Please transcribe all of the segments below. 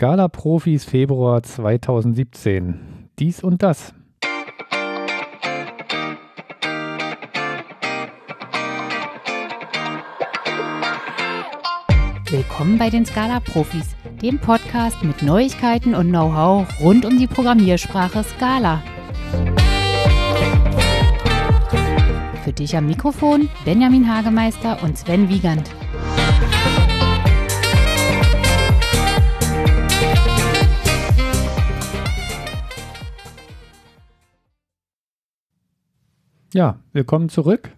Scala Profis Februar 2017. Dies und das. Willkommen bei den Scala Profis, dem Podcast mit Neuigkeiten und Know-how rund um die Programmiersprache Scala. Für dich am Mikrofon Benjamin Hagemeister und Sven Wiegand. Ja, willkommen zurück.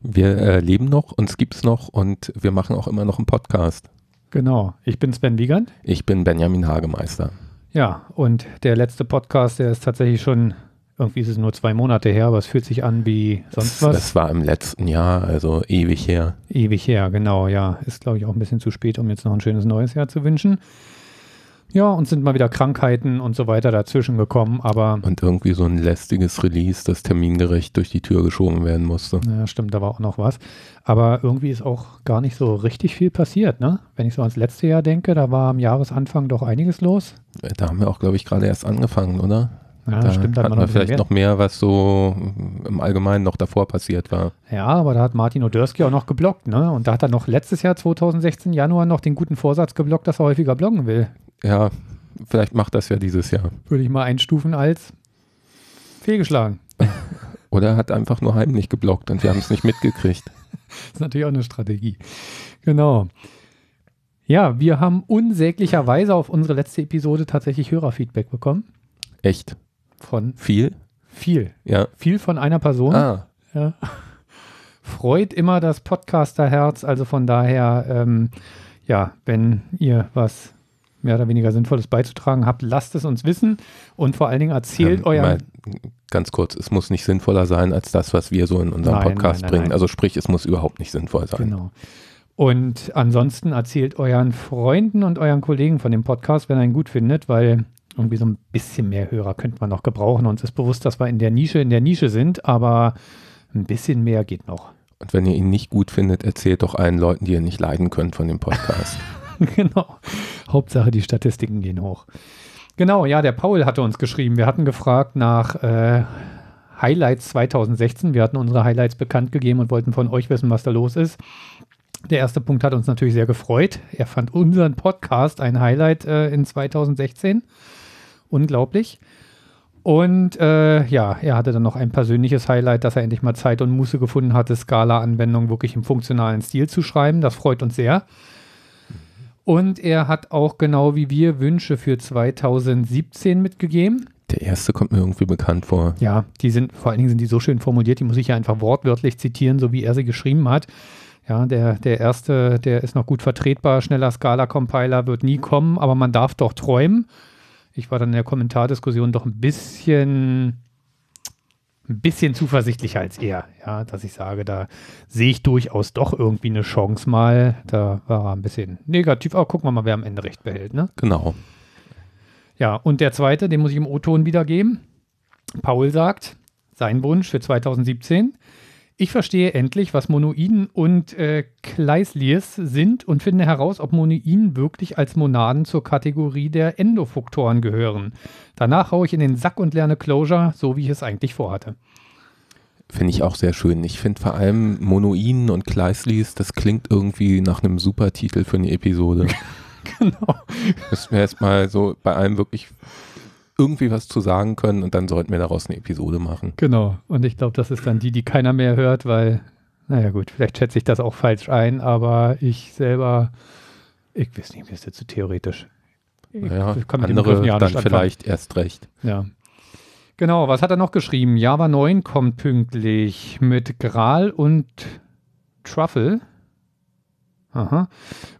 Wir äh, leben noch, uns gibt's noch und wir machen auch immer noch einen Podcast. Genau, ich bin Sven Wiegand. Ich bin Benjamin Hagemeister. Ja, und der letzte Podcast, der ist tatsächlich schon, irgendwie ist es nur zwei Monate her, aber es fühlt sich an wie sonst das, was. Das war im letzten Jahr, also ewig her. Ewig her, genau, ja. Ist, glaube ich, auch ein bisschen zu spät, um jetzt noch ein schönes neues Jahr zu wünschen. Ja, und sind mal wieder Krankheiten und so weiter dazwischen gekommen, aber. Und irgendwie so ein lästiges Release, das termingerecht durch die Tür geschoben werden musste. Ja, stimmt, da war auch noch was. Aber irgendwie ist auch gar nicht so richtig viel passiert, ne? Wenn ich so ans letzte Jahr denke, da war am Jahresanfang doch einiges los. Da haben wir auch, glaube ich, gerade erst angefangen, oder? Ja, da stimmt, da hatten wir vielleicht noch mehr, was so im Allgemeinen noch davor passiert war. Ja, aber da hat Martin Odersky auch noch geblockt, ne? Und da hat er noch letztes Jahr, 2016, Januar, noch den guten Vorsatz geblockt, dass er häufiger bloggen will. Ja, vielleicht macht das ja dieses Jahr. Würde ich mal einstufen als fehlgeschlagen. Oder er hat einfach nur heimlich geblockt und wir haben es nicht mitgekriegt. das ist natürlich auch eine Strategie. Genau. Ja, wir haben unsäglicherweise auf unsere letzte Episode tatsächlich Hörerfeedback bekommen. Echt? Von viel? Viel. Ja. Viel von einer Person. Ah. Ja. Freut immer das Podcasterherz. Also von daher, ähm, ja, wenn ihr was mehr oder weniger Sinnvolles beizutragen habt, lasst es uns wissen und vor allen Dingen erzählt Ähm, euren. mal ganz kurz, es muss nicht sinnvoller sein als das, was wir so in unserem Nein, Podcast nein, nein, bringen. Also sprich, es muss überhaupt nicht sinnvoll sein. Genau. Und ansonsten erzählt euren Freunden und euren Kollegen von dem Podcast, wenn ihr ihn gut findet, weil irgendwie so ein bisschen mehr Hörer könnte man noch gebrauchen. Uns ist bewusst, dass wir in der Nische, in der Nische sind, aber ein bisschen mehr geht noch. Und wenn ihr ihn nicht gut findet, erzählt doch allen Leuten, die ihr nicht leiden könnt von dem Podcast. genau. Hauptsache, die Statistiken gehen hoch. Genau, ja, der Paul hatte uns geschrieben. Wir hatten gefragt nach äh, Highlights 2016. Wir hatten unsere Highlights bekannt gegeben und wollten von euch wissen, was da los ist. Der erste Punkt hat uns natürlich sehr gefreut. Er fand unseren Podcast ein Highlight äh, in 2016. Unglaublich. Und äh, ja, er hatte dann noch ein persönliches Highlight, dass er endlich mal Zeit und Muße gefunden hatte, Scala-Anwendungen wirklich im funktionalen Stil zu schreiben. Das freut uns sehr. Und er hat auch genau wie wir Wünsche für 2017 mitgegeben. Der erste kommt mir irgendwie bekannt vor. Ja, die sind, vor allen Dingen sind die so schön formuliert, die muss ich ja einfach wortwörtlich zitieren, so wie er sie geschrieben hat. Ja, der, der erste, der ist noch gut vertretbar. Schneller Scala-Compiler wird nie kommen, aber man darf doch träumen. Ich war dann in der Kommentardiskussion doch ein bisschen, ein bisschen zuversichtlicher als er. Ja, dass ich sage, da sehe ich durchaus doch irgendwie eine Chance mal. Da war er ein bisschen negativ. Aber gucken wir mal, wer am Ende recht behält, ne? Genau. Ja, und der zweite, den muss ich im O-Ton wiedergeben. Paul sagt, sein Wunsch für 2017. Ich verstehe endlich, was Monoiden und äh, Kleisliers sind und finde heraus, ob Monoiden wirklich als Monaden zur Kategorie der Endofuktoren gehören. Danach haue ich in den Sack und lerne Closure, so wie ich es eigentlich vorhatte. Finde ich auch sehr schön. Ich finde vor allem Monoiden und Kleislis, das klingt irgendwie nach einem super Titel für eine Episode. genau. Müssen wir erstmal so bei allem wirklich irgendwie was zu sagen können und dann sollten wir daraus eine Episode machen. Genau. Und ich glaube, das ist dann die, die keiner mehr hört, weil, naja gut, vielleicht schätze ich das auch falsch ein, aber ich selber, ich weiß nicht, mir ist jetzt zu theoretisch. Ich Naja, dem andere ja dann anfangen. vielleicht erst recht. Ja. Genau, was hat er noch geschrieben? Java 9 kommt pünktlich mit Gral und Truffle. Aha.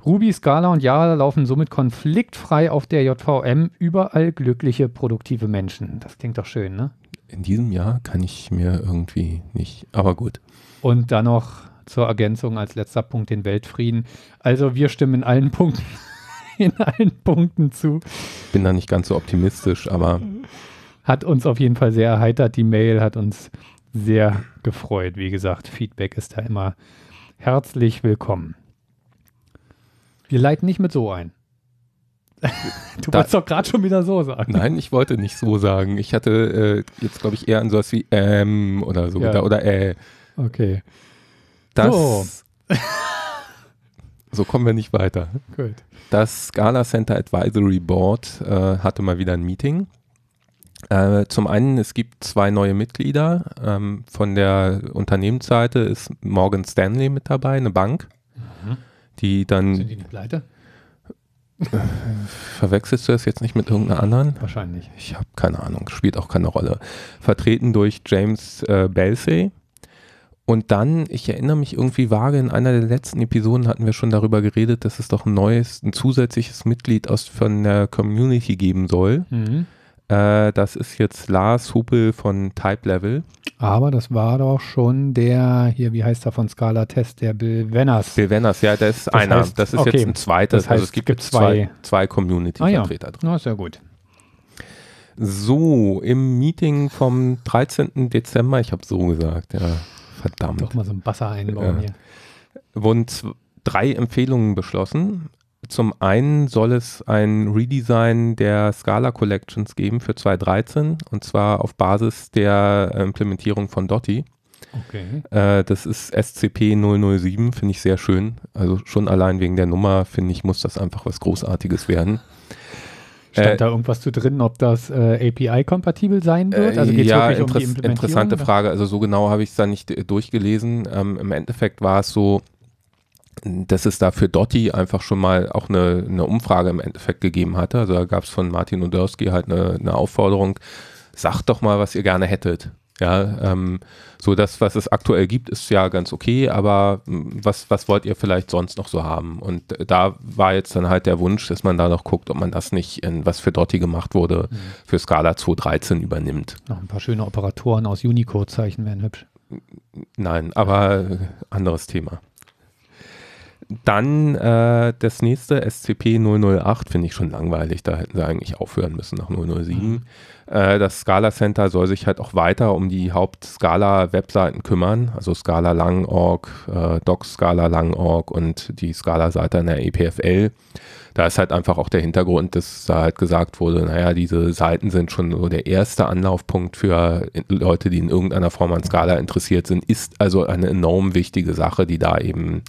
Ruby, Scala und Java laufen somit konfliktfrei auf der JVM. Überall glückliche, produktive Menschen. Das klingt doch schön, ne? In diesem Jahr kann ich mir irgendwie nicht, aber gut. Und dann noch zur Ergänzung als letzter Punkt den Weltfrieden. Also wir stimmen in allen Punkten, in allen Punkten zu. Bin da nicht ganz so optimistisch, aber Hat uns auf jeden Fall sehr erheitert. Die Mail hat uns sehr gefreut. Wie gesagt, Feedback ist da immer herzlich willkommen. Wir leiten nicht mit so ein. Du Da- wolltest doch gerade schon wieder so sagen. Nein, ich wollte nicht so sagen. Ich hatte äh, jetzt, glaube ich, eher an sowas wie ähm oder so Ja. Oder äh. Okay, Das, So. so kommen wir nicht weiter. gut. Das Scala Center Advisory Board äh, hatte mal wieder ein Meeting. Äh, zum einen, es gibt zwei neue Mitglieder. Ähm, von der Unternehmensseite ist Morgan Stanley mit dabei, eine Bank. Die dann, Sind die nicht pleite? verwechselst du das jetzt nicht mit irgendeiner anderen? Wahrscheinlich. Ich habe keine Ahnung, spielt auch keine Rolle. Vertreten durch James äh, Belsey. Und dann, ich erinnere mich irgendwie vage, in einer der letzten Episoden hatten wir schon darüber geredet, dass es doch ein neues, ein zusätzliches Mitglied aus von der Community geben soll. Mhm. Äh, das ist jetzt Lars Hupel von Type Level. Aber das war doch schon der, hier, wie heißt er von Scala Test, der Bill Wenners. Bill Wenners, ja, der ist Das einer. heißt, das ist okay. jetzt ein zweites. Das heißt, also es gibt, gibt zwei, zwei- zwei Ah ja. Community-Vertreter drin. Na, sehr gut. So, im Meeting vom 13. Dezember, ich habe so gesagt, ja, verdammt. Doch mal so ein Basser einbauen Ja. hier. wurden drei Empfehlungen beschlossen. Zum einen soll es ein Redesign der Scala Collections geben für 2013 und zwar auf Basis der Implementierung von Dotti. Okay. Äh, das ist SCP 007, finde ich sehr schön. Also schon allein wegen der Nummer, finde ich, muss das einfach was Großartiges werden. Stand Äh, da irgendwas zu drin, ob das äh, API-kompatibel sein wird? Also geht es ja, wirklich um die Implementierung? interessante oder? Frage. Also so genau habe ich es da nicht äh, durchgelesen. Ähm, Im Endeffekt war es so, dass es da für Dotti einfach schon mal auch eine, eine Umfrage im Endeffekt gegeben hatte. Also da gab es von Martin Odersky halt eine, eine Aufforderung, sagt doch mal, was ihr gerne hättet. Ja, ähm, so das, was es aktuell gibt, ist ja ganz okay, aber mh, was, was wollt ihr vielleicht sonst noch so haben? Und da war jetzt dann halt der Wunsch, dass man da noch guckt, ob man das nicht in was für Dotti gemacht wurde, Mhm. für Scala 2.13 übernimmt. Noch ein paar schöne Operatoren aus Unicode-Zeichen wären hübsch. Nein, aber anderes Thema. Dann äh, das nächste, SCP-008, finde ich schon langweilig. Da hätten sie eigentlich aufhören müssen nach 007. Äh, das Scala Center soll sich halt auch weiter um die Haupt-Scala-Webseiten kümmern. Also Scala Lang.org, äh, Docs Scala Lang.org und die Scala-Seite in der EPFL. Da ist halt einfach auch der Hintergrund, dass da halt gesagt wurde, naja, diese Seiten sind schon so der erste Anlaufpunkt für Leute, die in irgendeiner Form an Scala interessiert sind, ist also eine enorm wichtige Sache, die da eben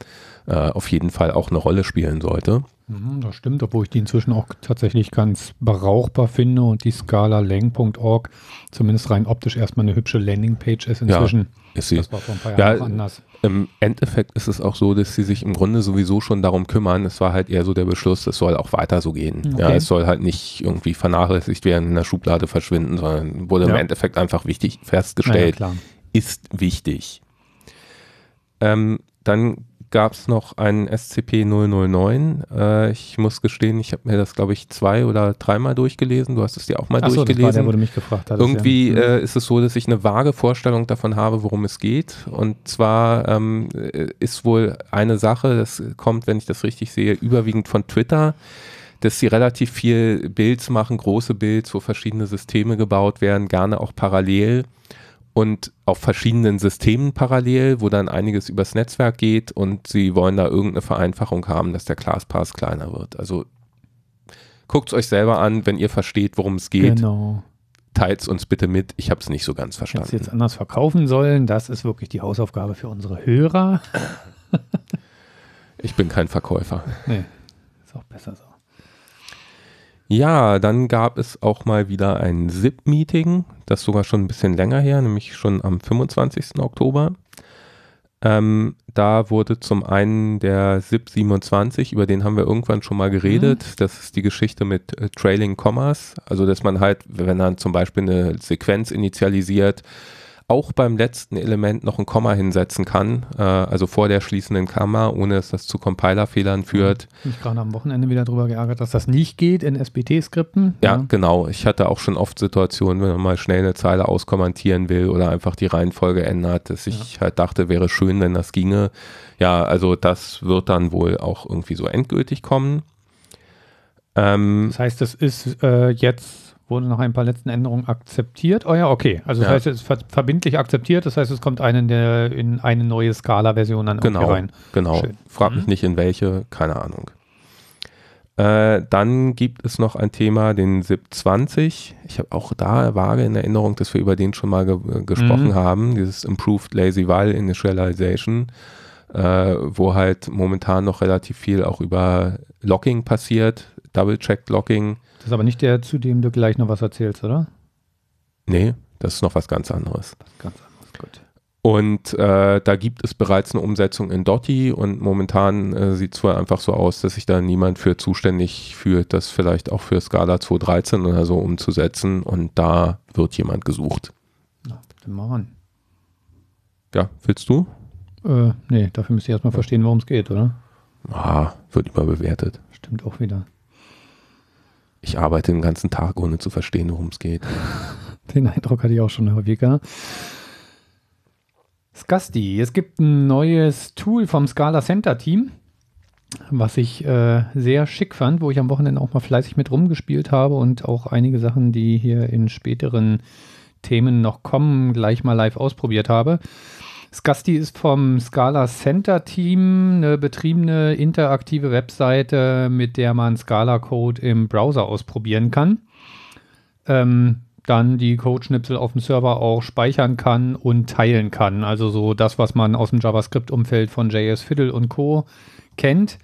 äh, auf jeden Fall auch eine Rolle spielen sollte. Mhm, das stimmt, obwohl ich die inzwischen auch tatsächlich ganz brauchbar finde und die scalalang.org zumindest rein optisch erstmal eine hübsche Landingpage ist inzwischen. Ist sie. Das war vor ein paar Ja, Jahren noch anders. Im Endeffekt ist es auch so, dass sie sich im Grunde sowieso schon darum kümmern. Es war halt eher so der Beschluss, es soll auch weiter so gehen. Okay. Ja, es soll halt nicht irgendwie vernachlässigt werden, in der Schublade verschwinden, sondern wurde Ja. im Endeffekt einfach wichtig festgestellt, ist wichtig. Ähm, dann gab es noch einen SCP-009. Äh, ich muss gestehen, ich habe mir das, glaube ich, zwei oder dreimal durchgelesen. Du hast es dir auch mal Achso, das war durchgelesen. der, wo du mich gefragt hast. Irgendwie ja. Mhm. äh, ist es so, dass ich eine vage Vorstellung davon habe, worum es geht. Und zwar ähm, äh, ist wohl eine Sache, das kommt, wenn ich das richtig sehe, überwiegend von Twitter, dass sie relativ viel Builds machen, große Builds, wo verschiedene Systeme gebaut werden, gerne auch parallel und auf verschiedenen Systemen parallel, wo dann einiges übers Netzwerk geht und sie wollen da irgendeine Vereinfachung haben, dass der ClassPass kleiner wird. Also guckt es euch selber an, wenn ihr versteht, worum es geht Genau. teilt es uns bitte mit. Ich habe es nicht so ganz verstanden. jetzt anders verkaufen sollen. Das ist wirklich die Hausaufgabe für unsere Hörer. Ich bin kein Verkäufer. Nee, ist auch besser so. Ja, dann gab es auch mal wieder ein SIP-Meeting, das sogar schon ein bisschen länger her, nämlich schon am 25. Oktober. Ähm, da wurde zum einen der SIP 27, über den haben wir irgendwann schon mal geredet. Das ist die Geschichte mit äh, Trailing Commas, also dass man halt, wenn man zum Beispiel eine Sequenz initialisiert, auch beim letzten Element noch ein Komma hinsetzen kann, äh, also vor der schließenden Kammer, ohne dass das zu Compilerfehlern führt. Mich gerade am Wochenende wieder drüber geärgert, dass das nicht geht in SBT-Skripten. Ja, genau. Ich hatte auch schon oft Situationen, wenn man mal schnell eine Zeile auskommentieren will oder einfach die Reihenfolge ändert, dass ich halt dachte, wäre schön, wenn das ginge. Ja, also das wird dann wohl auch irgendwie so endgültig kommen. Ähm, Das heißt, es ist äh, jetzt, wurde nach ein paar letzten Änderungen akzeptiert. Oh ja, okay. Also das Ja. heißt, es ist ver verbindlich akzeptiert. Das heißt, es kommt einen der, in eine neue Scala-Version dann genau, rein. genau. Schön. Frag mich Mhm. nicht in welche, keine Ahnung. Äh, dann gibt es noch ein Thema, den SIP 20. Ich habe auch da vage in Erinnerung, dass wir über den schon mal ge gesprochen mhm. haben, dieses Improved Lazy While Initialization, äh, wo halt momentan noch relativ viel auch über Locking passiert, Double-Check Locking. Das ist aber nicht der, zu dem du gleich noch was erzählst, oder? Nee, das ist noch was ganz anderes. Ganz anderes, gut. Und äh, da gibt es bereits eine Umsetzung in Dotti und momentan äh, sieht es wohl einfach so aus, dass sich da niemand für zuständig fühlt, das vielleicht auch für Scala 2.13 oder so umzusetzen und da wird jemand gesucht. Na, dann mal ran. Ja, willst du? Äh, nee, dafür müsst ihr erstmal verstehen, worum es geht, oder? Ah, wird überbewertet. Stimmt auch wieder. Ich arbeite den ganzen Tag, ohne zu verstehen, worum es geht. Den Eindruck hatte ich auch schon häufiger. Scasti, es gibt ein neues Tool vom Scala Center Team, was ich äh, sehr schick fand, wo ich am Wochenende auch mal fleißig mit rumgespielt habe und auch einige Sachen, die hier in späteren Themen noch kommen, gleich mal live ausprobiert habe. Scasti ist vom Scala Center Team eine betriebene interaktive Webseite, mit der man Scala Code im Browser ausprobieren kann. Ähm, dann die Codeschnipsel auf dem Server auch speichern kann und teilen kann. Also so das, was man aus dem JavaScript-Umfeld von JS Fiddle und Co. kennt,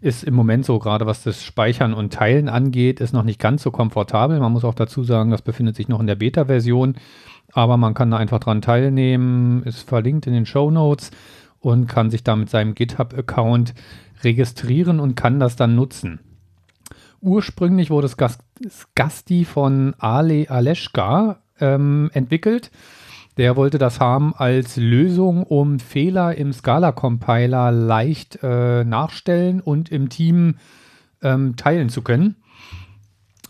ist im Moment so, gerade was das Speichern und Teilen angeht, ist noch nicht ganz so komfortabel. Man muss auch dazu sagen, das befindet sich noch in der Beta-Version, aber man kann da einfach dran teilnehmen, ist verlinkt in den Show Notes und kann sich da mit seinem GitHub-Account registrieren und kann das dann nutzen. Ursprünglich wurde Scasti von Ale Aleschka ähm, entwickelt. Der wollte das haben als Lösung, um Fehler im Scala-Compiler leicht äh, nachstellen und im Team ähm, teilen zu können.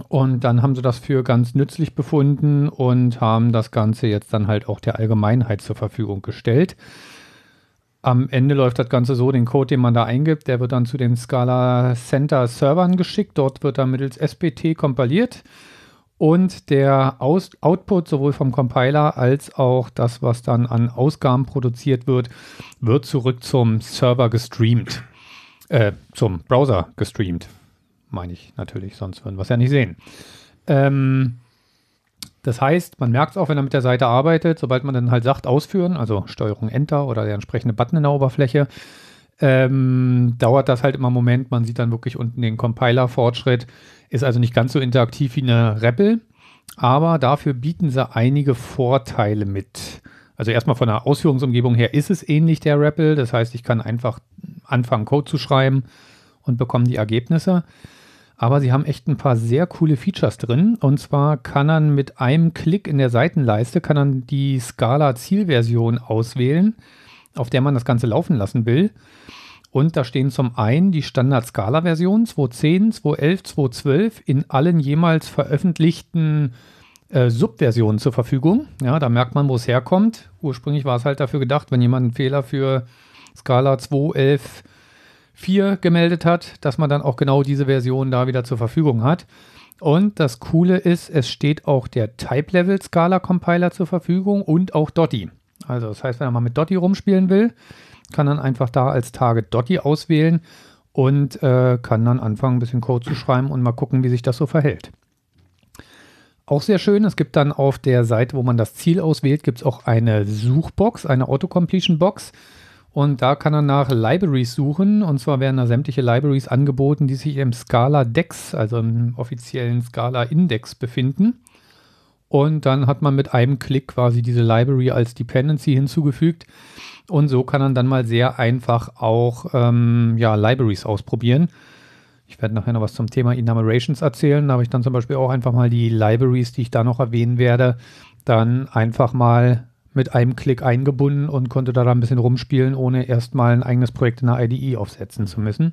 Und dann haben sie das für ganz nützlich befunden und haben das Ganze jetzt dann halt auch der Allgemeinheit zur Verfügung gestellt. Am Ende läuft das Ganze so, den Code, den man da eingibt, der wird dann zu den Scala Center Servern geschickt. Dort wird er mittels SPT kompiliert und der Aus Output sowohl vom Compiler als auch das, was dann an Ausgaben produziert wird, wird zurück zum Server gestreamt. Äh, zum Browser gestreamt, meine ich natürlich, sonst würden wir es ja nicht sehen. Ähm, das heißt, man merkt es auch, wenn er mit der Seite arbeitet, sobald man dann halt sagt, ausführen, also Steuerung Enter oder der entsprechende Button in der Oberfläche, ähm, dauert das halt immer einen Moment. Man sieht dann wirklich unten den Compiler-Fortschritt. Ist also nicht ganz so interaktiv wie eine REPL, aber dafür bieten sie einige Vorteile mit. Also erstmal von der Ausführungsumgebung her ist es ähnlich der REPL. Das heißt, ich kann einfach anfangen, Code zu schreiben und bekomme die Ergebnisse. Aber sie haben echt ein paar sehr coole Features drin. Und zwar kann man mit einem Klick in der Seitenleiste kann man die Scala Zielversion auswählen, auf der man das Ganze laufen lassen will. Und da stehen zum einen die Standard Scala Version 2.10, 2.11, 2.12 in allen jemals veröffentlichten äh, Subversionen zur Verfügung. Ja, da merkt man, wo es herkommt. Ursprünglich war es halt dafür gedacht, wenn jemand einen Fehler für Scala 2.11 4 gemeldet hat, dass man dann auch genau diese Version da wieder zur Verfügung hat. Und das Coole ist, es steht auch der Type-Level-Scala-Compiler zur Verfügung und auch Dotti. Also das heißt, wenn man mit Dotti rumspielen will, kann dann einfach da als Target Dotti auswählen und äh, kann dann anfangen, ein bisschen Code zu schreiben und mal gucken, wie sich das so verhält. Auch sehr schön, es gibt dann auf der Seite, wo man das Ziel auswählt, gibt es auch eine Suchbox, eine Autocompletion-Box. Und da kann er nach Libraries suchen. Und zwar werden da sämtliche Libraries angeboten, die sich im Scala Dex, also im offiziellen Scala Index befinden. Und dann hat man mit einem Klick quasi diese Library als Dependency hinzugefügt. Und so kann man dann mal sehr einfach auch ähm, ja, Libraries ausprobieren. Ich werde nachher noch was zum Thema Enumerations erzählen. Da habe ich dann zum Beispiel auch einfach mal die Libraries, die ich da noch erwähnen werde, dann einfach mal mit einem Klick eingebunden und konnte da ein bisschen rumspielen, ohne erstmal ein eigenes Projekt in der IDE aufsetzen zu müssen.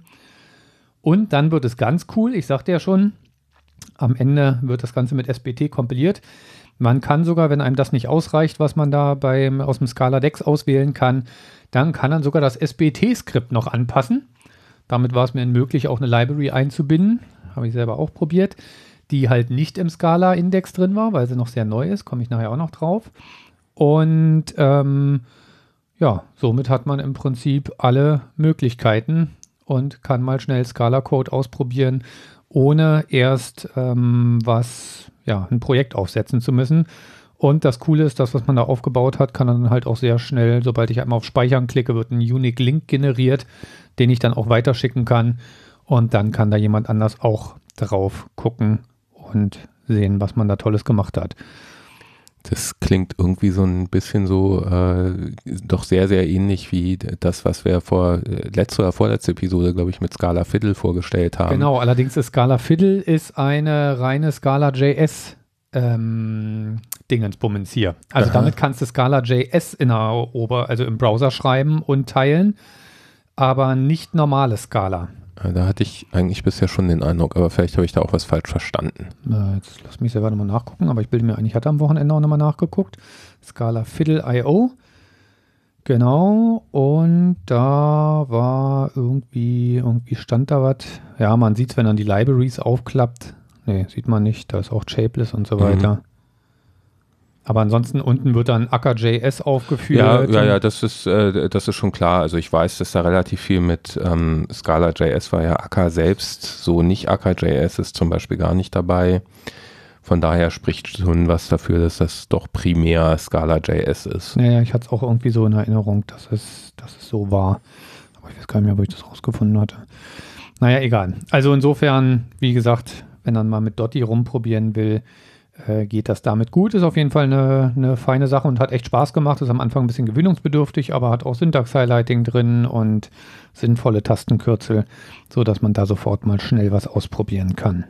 Und dann wird es ganz cool, ich sagte ja schon, am Ende wird das Ganze mit SBT kompiliert. Man kann sogar, wenn einem das nicht ausreicht, was man da beim, aus dem Scala Dex auswählen kann, dann kann man sogar das SBT-Skript noch anpassen. Damit war es mir möglich, auch eine Library einzubinden. Habe ich selber auch probiert, die halt nicht im Scala-Index drin war, weil sie noch sehr neu ist. Komme ich nachher auch noch drauf. Und ähm, ja, somit hat man im Prinzip alle Möglichkeiten und kann mal schnell Scala-Code ausprobieren, ohne erst ähm, was, ja, ein Projekt aufsetzen zu müssen. Und das Coole ist, das, was man da aufgebaut hat, kann dann halt auch sehr schnell, sobald ich einmal auf Speichern klicke, wird ein Unique Link generiert, den ich dann auch weiterschicken kann. Und dann kann da jemand anders auch drauf gucken und sehen, was man da Tolles gemacht hat. Das klingt irgendwie so ein bisschen so, äh, doch sehr, sehr ähnlich wie das, was wir vor äh, letzte oder vorletzte Episode, glaube ich, mit Scala Fiddle vorgestellt haben. Genau, allerdings ist Scala Fiddle ist eine reine Scala JS ähm, Dingensbummens hier. Also Aha. damit kannst du Scala JS in der Ober, also im Browser schreiben und teilen, aber nicht normale Scala. Da hatte ich eigentlich bisher schon den Eindruck, aber vielleicht habe ich da auch was falsch verstanden. Na, jetzt lass mich selber nochmal nachgucken, aber ich bilde mir ein, ich hatte am Wochenende auch nochmal nachgeguckt. Scala Fiddle.io. Genau, und da war irgendwie, irgendwie stand da was. Ja, man sieht es, wenn man die Libraries aufklappt. Ne, sieht man nicht, da ist auch Shapeless und so weiter. Mhm. Aber ansonsten unten wird dann Acker.js aufgeführt. Ja, ja, ja, das ist, äh, das ist schon klar. Also ich weiß, dass da relativ viel mit ähm, Scala.js war ja Acker selbst. So nicht Acker.js ist zum Beispiel gar nicht dabei. Von daher spricht schon was dafür, dass das doch primär Scala.js ist. Naja, ich hatte es auch irgendwie so in Erinnerung, dass es, dass es so war. Aber ich weiß gar nicht mehr, wo ich das rausgefunden hatte. Naja, egal. Also insofern, wie gesagt, wenn man mal mit Dotti rumprobieren will, äh, geht das damit gut. Ist auf jeden Fall eine, eine, feine Sache und hat echt Spaß gemacht. Ist am Anfang ein bisschen gewöhnungsbedürftig, aber hat auch Syntax-Highlighting drin und sinnvolle Tastenkürzel, sodass man da sofort mal schnell was ausprobieren kann.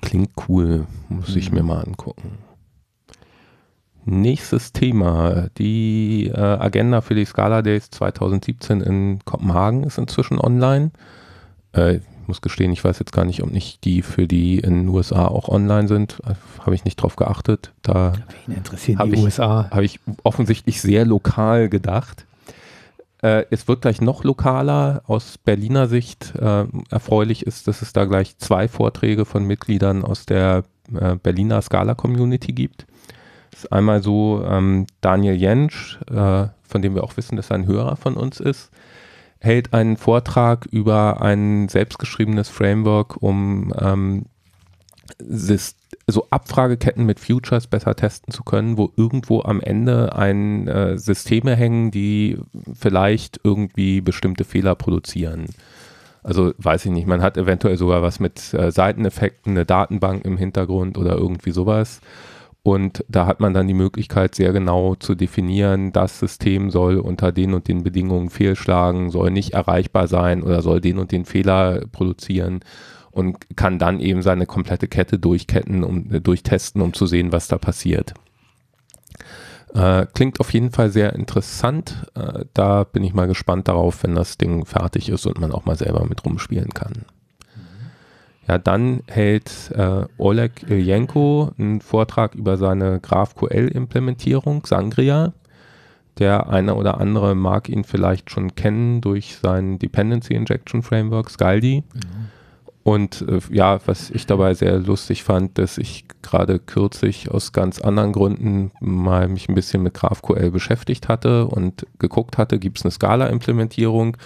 Klingt cool, muss ich mir mal angucken. Nächstes Thema. Die äh, Agenda für die Scala Days 2017 in Kopenhagen ist inzwischen online. Äh, muss gestehen, ich weiß jetzt gar nicht, ob nicht die für die in den USA auch online sind. Habe ich nicht drauf geachtet. Da Wen interessieren die ich, USA? Habe ich offensichtlich sehr lokal gedacht. Äh, es wird gleich noch lokaler. Aus Berliner Sicht äh, erfreulich ist, dass es da gleich zwei Vorträge von Mitgliedern aus der äh, Berliner Scala-Community gibt. Das ist einmal so ähm, Daniel Jentsch, äh, von dem wir auch wissen, dass er ein Hörer von uns ist hält einen Vortrag über ein selbstgeschriebenes Framework, um ähm, so Abfrageketten mit Futures besser testen zu können, wo irgendwo am Ende ein äh, Systeme hängen, die vielleicht irgendwie bestimmte Fehler produzieren. Also weiß ich nicht, man hat eventuell sogar was mit äh, Seiteneffekten, eine Datenbank im Hintergrund oder irgendwie sowas. Und da hat man dann die Möglichkeit, sehr genau zu definieren, das System soll unter den und den Bedingungen fehlschlagen, soll nicht erreichbar sein oder soll den und den Fehler produzieren und kann dann eben seine komplette Kette durchketten, um, äh, durchtesten, um zu sehen, was da passiert. Äh, klingt auf jeden Fall sehr interessant. Äh, da bin ich mal gespannt darauf, wenn das Ding fertig ist und man auch mal selber mit rumspielen kann. Ja, dann hält äh, Oleg Ilyenko einen Vortrag über seine GraphQL-Implementierung, Sangria. Der eine oder andere mag ihn vielleicht schon kennen durch sein Dependency Injection Framework, Scaldi. Mhm. Und äh, ja, was ich dabei sehr lustig fand, dass ich gerade kürzlich aus ganz anderen Gründen mal mich ein bisschen mit GraphQL beschäftigt hatte und geguckt hatte, gibt es eine Scala-Implementierung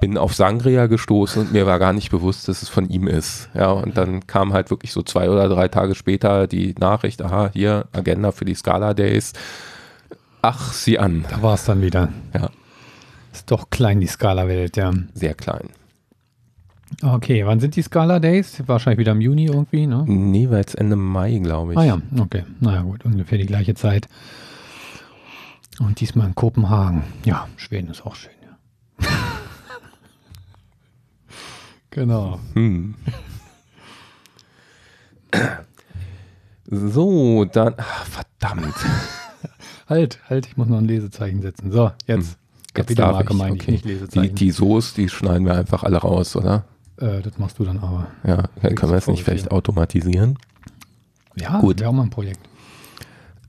bin auf Sangria gestoßen und mir war gar nicht bewusst, dass es von ihm ist. Ja, und dann kam halt wirklich so zwei oder drei Tage später die Nachricht, aha, hier, Agenda für die Scala Days. Ach, sieh an. Da war es dann wieder. Ja. Ist doch klein, die Scala-Welt, ja. Sehr klein. Okay, wann sind die Scala Days? Wahrscheinlich wieder im Juni irgendwie, ne? Nee, war jetzt Ende Mai, glaube ich. Ah ja, okay. Naja, gut, ungefähr die gleiche Zeit. Und diesmal in Kopenhagen. Ja, Schweden ist auch schön, ja. Genau. Hm. So, dann. Ach, verdammt. halt, halt, ich muss noch ein Lesezeichen setzen. So, jetzt. Hm. Kapitelmarke meine okay. ich, nicht Lesezeichen. Die, die Soos, die schneiden wir einfach alle raus, oder? Äh, das machst du dann aber. Ja, können wir es nicht vielleicht automatisieren? Ja, gut. wäre auch mal ein Projekt.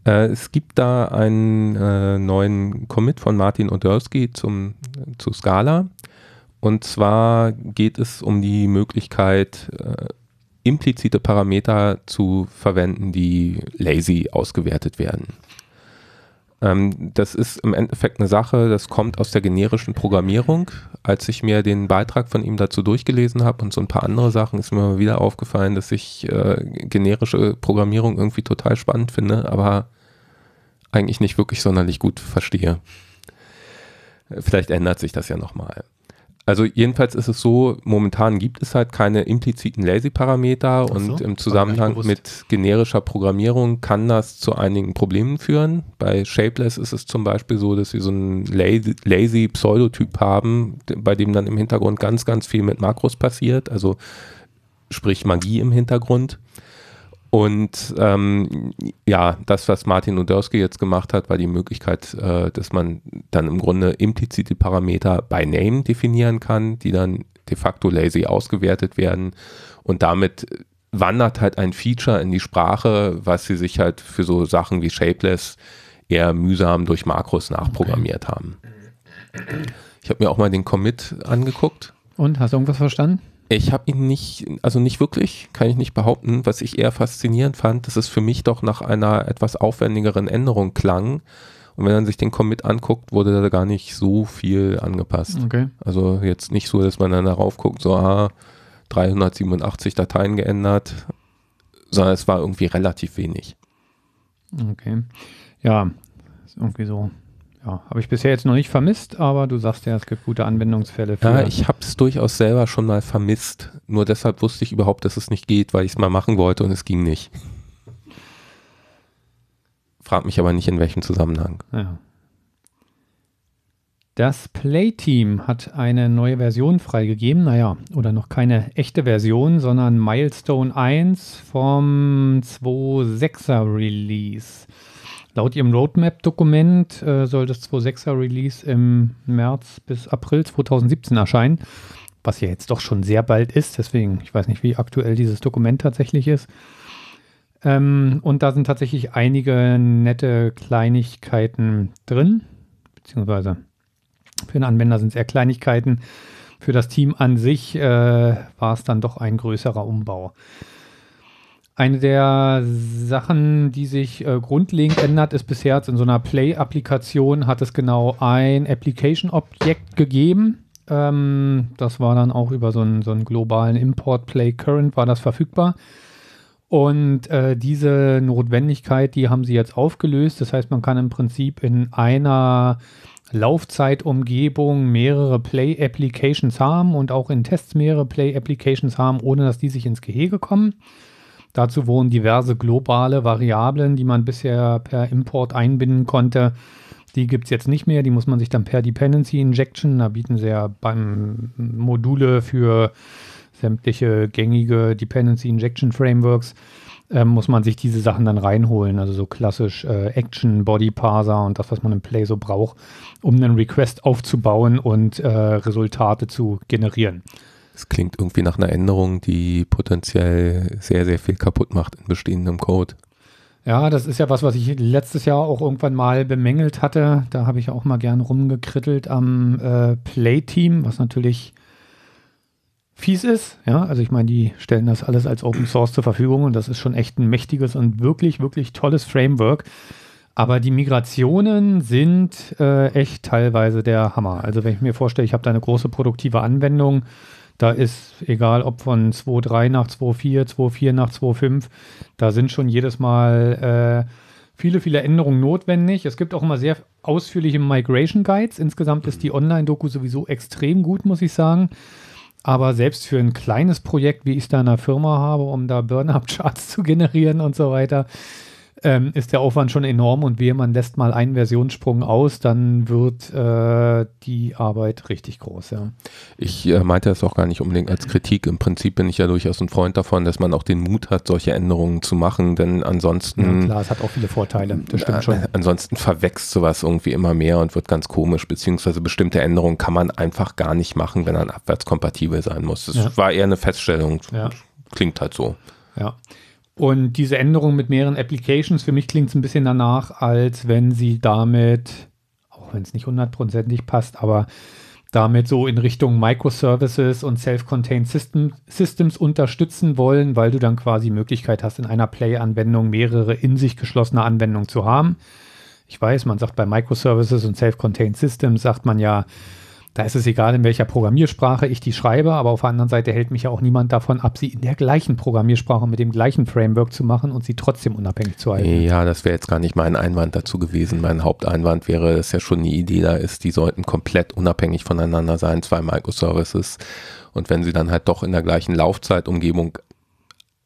Äh, es gibt da einen äh, neuen Commit von Martin Odersky zum, zu Scala. Und zwar geht es um die Möglichkeit, äh, implizite Parameter zu verwenden, die lazy ausgewertet werden. Ähm, das ist im Endeffekt eine Sache, das kommt aus der generischen Programmierung. Als ich mir den Beitrag von ihm dazu durchgelesen habe und so ein paar andere Sachen, ist mir mal wieder aufgefallen, dass ich äh, generische Programmierung irgendwie total spannend finde, aber eigentlich nicht wirklich sonderlich gut verstehe. Vielleicht ändert sich das ja nochmal. Also jedenfalls ist es so, momentan gibt es halt keine impliziten Lazy-Parameter so, und im Zusammenhang mit generischer Programmierung kann das zu einigen Problemen führen. Bei Shapeless ist es zum Beispiel so, dass wir so einen Lazy-Pseudotyp haben, bei dem dann im Hintergrund ganz, ganz viel mit Makros passiert, also sprich Magie im Hintergrund. Und ähm, ja, das, was Martin Oderski jetzt gemacht hat, war die Möglichkeit, äh, dass man dann im Grunde implizite Parameter by Name definieren kann, die dann de facto lazy ausgewertet werden. Und damit wandert halt ein Feature in die Sprache, was sie sich halt für so Sachen wie Shapeless eher mühsam durch Makros nachprogrammiert okay. haben. Ich habe mir auch mal den Commit angeguckt. Und hast du irgendwas verstanden? Ich habe ihn nicht, also nicht wirklich, kann ich nicht behaupten. Was ich eher faszinierend fand, dass es für mich doch nach einer etwas aufwendigeren Änderung klang. Und wenn man sich den Commit anguckt, wurde da gar nicht so viel angepasst. Okay. Also jetzt nicht so, dass man dann darauf guckt, so, ah, 387 Dateien geändert, sondern es war irgendwie relativ wenig. Okay. Ja, ist irgendwie so ja, habe ich bisher jetzt noch nicht vermisst, aber du sagst ja, es gibt gute Anwendungsfälle. Für ja, ich habe es durchaus selber schon mal vermisst. Nur deshalb wusste ich überhaupt, dass es nicht geht, weil ich es mal machen wollte und es ging nicht. Frag mich aber nicht, in welchem Zusammenhang. Ja. Das Play-Team hat eine neue Version freigegeben, naja, oder noch keine echte Version, sondern Milestone 1 vom 2.6er Release. Laut ihrem Roadmap-Dokument äh, soll das 2.6er Release im März bis April 2017 erscheinen, was ja jetzt doch schon sehr bald ist. Deswegen, ich weiß nicht, wie aktuell dieses Dokument tatsächlich ist. Ähm, und da sind tatsächlich einige nette Kleinigkeiten drin, beziehungsweise für den Anwender sind es eher Kleinigkeiten. Für das Team an sich äh, war es dann doch ein größerer Umbau. Eine der Sachen, die sich äh, grundlegend ändert, ist bisher in so einer Play-Applikation hat es genau ein Application-Objekt gegeben. Ähm, das war dann auch über so einen, so einen globalen Import Play Current war das verfügbar. Und äh, diese Notwendigkeit, die haben sie jetzt aufgelöst. Das heißt, man kann im Prinzip in einer Laufzeitumgebung mehrere Play-Applications haben und auch in Tests mehrere Play-Applications haben, ohne dass die sich ins Gehege kommen. Dazu wurden diverse globale Variablen, die man bisher per Import einbinden konnte. Die gibt es jetzt nicht mehr, die muss man sich dann per Dependency Injection, da bieten sie ja beim Module für sämtliche gängige Dependency Injection Frameworks, äh, muss man sich diese Sachen dann reinholen. Also so klassisch äh, Action, Body Parser und das, was man im Play so braucht, um einen Request aufzubauen und äh, Resultate zu generieren. Es klingt irgendwie nach einer Änderung, die potenziell sehr, sehr viel kaputt macht in bestehendem Code. Ja, das ist ja was, was ich letztes Jahr auch irgendwann mal bemängelt hatte. Da habe ich auch mal gern rumgekrittelt am äh, Play-Team, was natürlich fies ist. Ja, also ich meine, die stellen das alles als Open Source zur Verfügung und das ist schon echt ein mächtiges und wirklich, wirklich tolles Framework. Aber die Migrationen sind äh, echt teilweise der Hammer. Also wenn ich mir vorstelle, ich habe da eine große produktive Anwendung, da ist, egal ob von 2.3 nach 2.4, 2.4 nach 2.5, da sind schon jedes Mal äh, viele, viele Änderungen notwendig. Es gibt auch immer sehr ausführliche Migration Guides. Insgesamt ist die Online-Doku sowieso extrem gut, muss ich sagen. Aber selbst für ein kleines Projekt, wie ich es da in der Firma habe, um da Burn-Up-Charts zu generieren und so weiter, ähm, ist der Aufwand schon enorm und wehe, man lässt mal einen Versionssprung aus, dann wird äh, die Arbeit richtig groß. Ja. Ich äh, meinte das auch gar nicht unbedingt als Kritik. Im Prinzip bin ich ja durchaus ein Freund davon, dass man auch den Mut hat, solche Änderungen zu machen, denn ansonsten. Ja, klar, es hat auch viele Vorteile, das stimmt schon. Äh, ansonsten verwächst sowas irgendwie immer mehr und wird ganz komisch, beziehungsweise bestimmte Änderungen kann man einfach gar nicht machen, wenn er abwärtskompatibel sein muss. Das ja. war eher eine Feststellung. Klingt halt so. Ja. Und diese Änderung mit mehreren Applications, für mich klingt es ein bisschen danach, als wenn sie damit, auch wenn es nicht hundertprozentig passt, aber damit so in Richtung Microservices und Self-Contained System, Systems unterstützen wollen, weil du dann quasi Möglichkeit hast, in einer Play-Anwendung mehrere in sich geschlossene Anwendungen zu haben. Ich weiß, man sagt bei Microservices und Self-Contained Systems, sagt man ja, da ist es egal, in welcher Programmiersprache ich die schreibe, aber auf der anderen Seite hält mich ja auch niemand davon ab, sie in der gleichen Programmiersprache mit dem gleichen Framework zu machen und sie trotzdem unabhängig zu halten. Ja, das wäre jetzt gar nicht mein Einwand dazu gewesen. Mein Haupteinwand wäre, dass ja schon eine Idee da ist, die sollten komplett unabhängig voneinander sein, zwei Microservices. Und wenn sie dann halt doch in der gleichen Laufzeitumgebung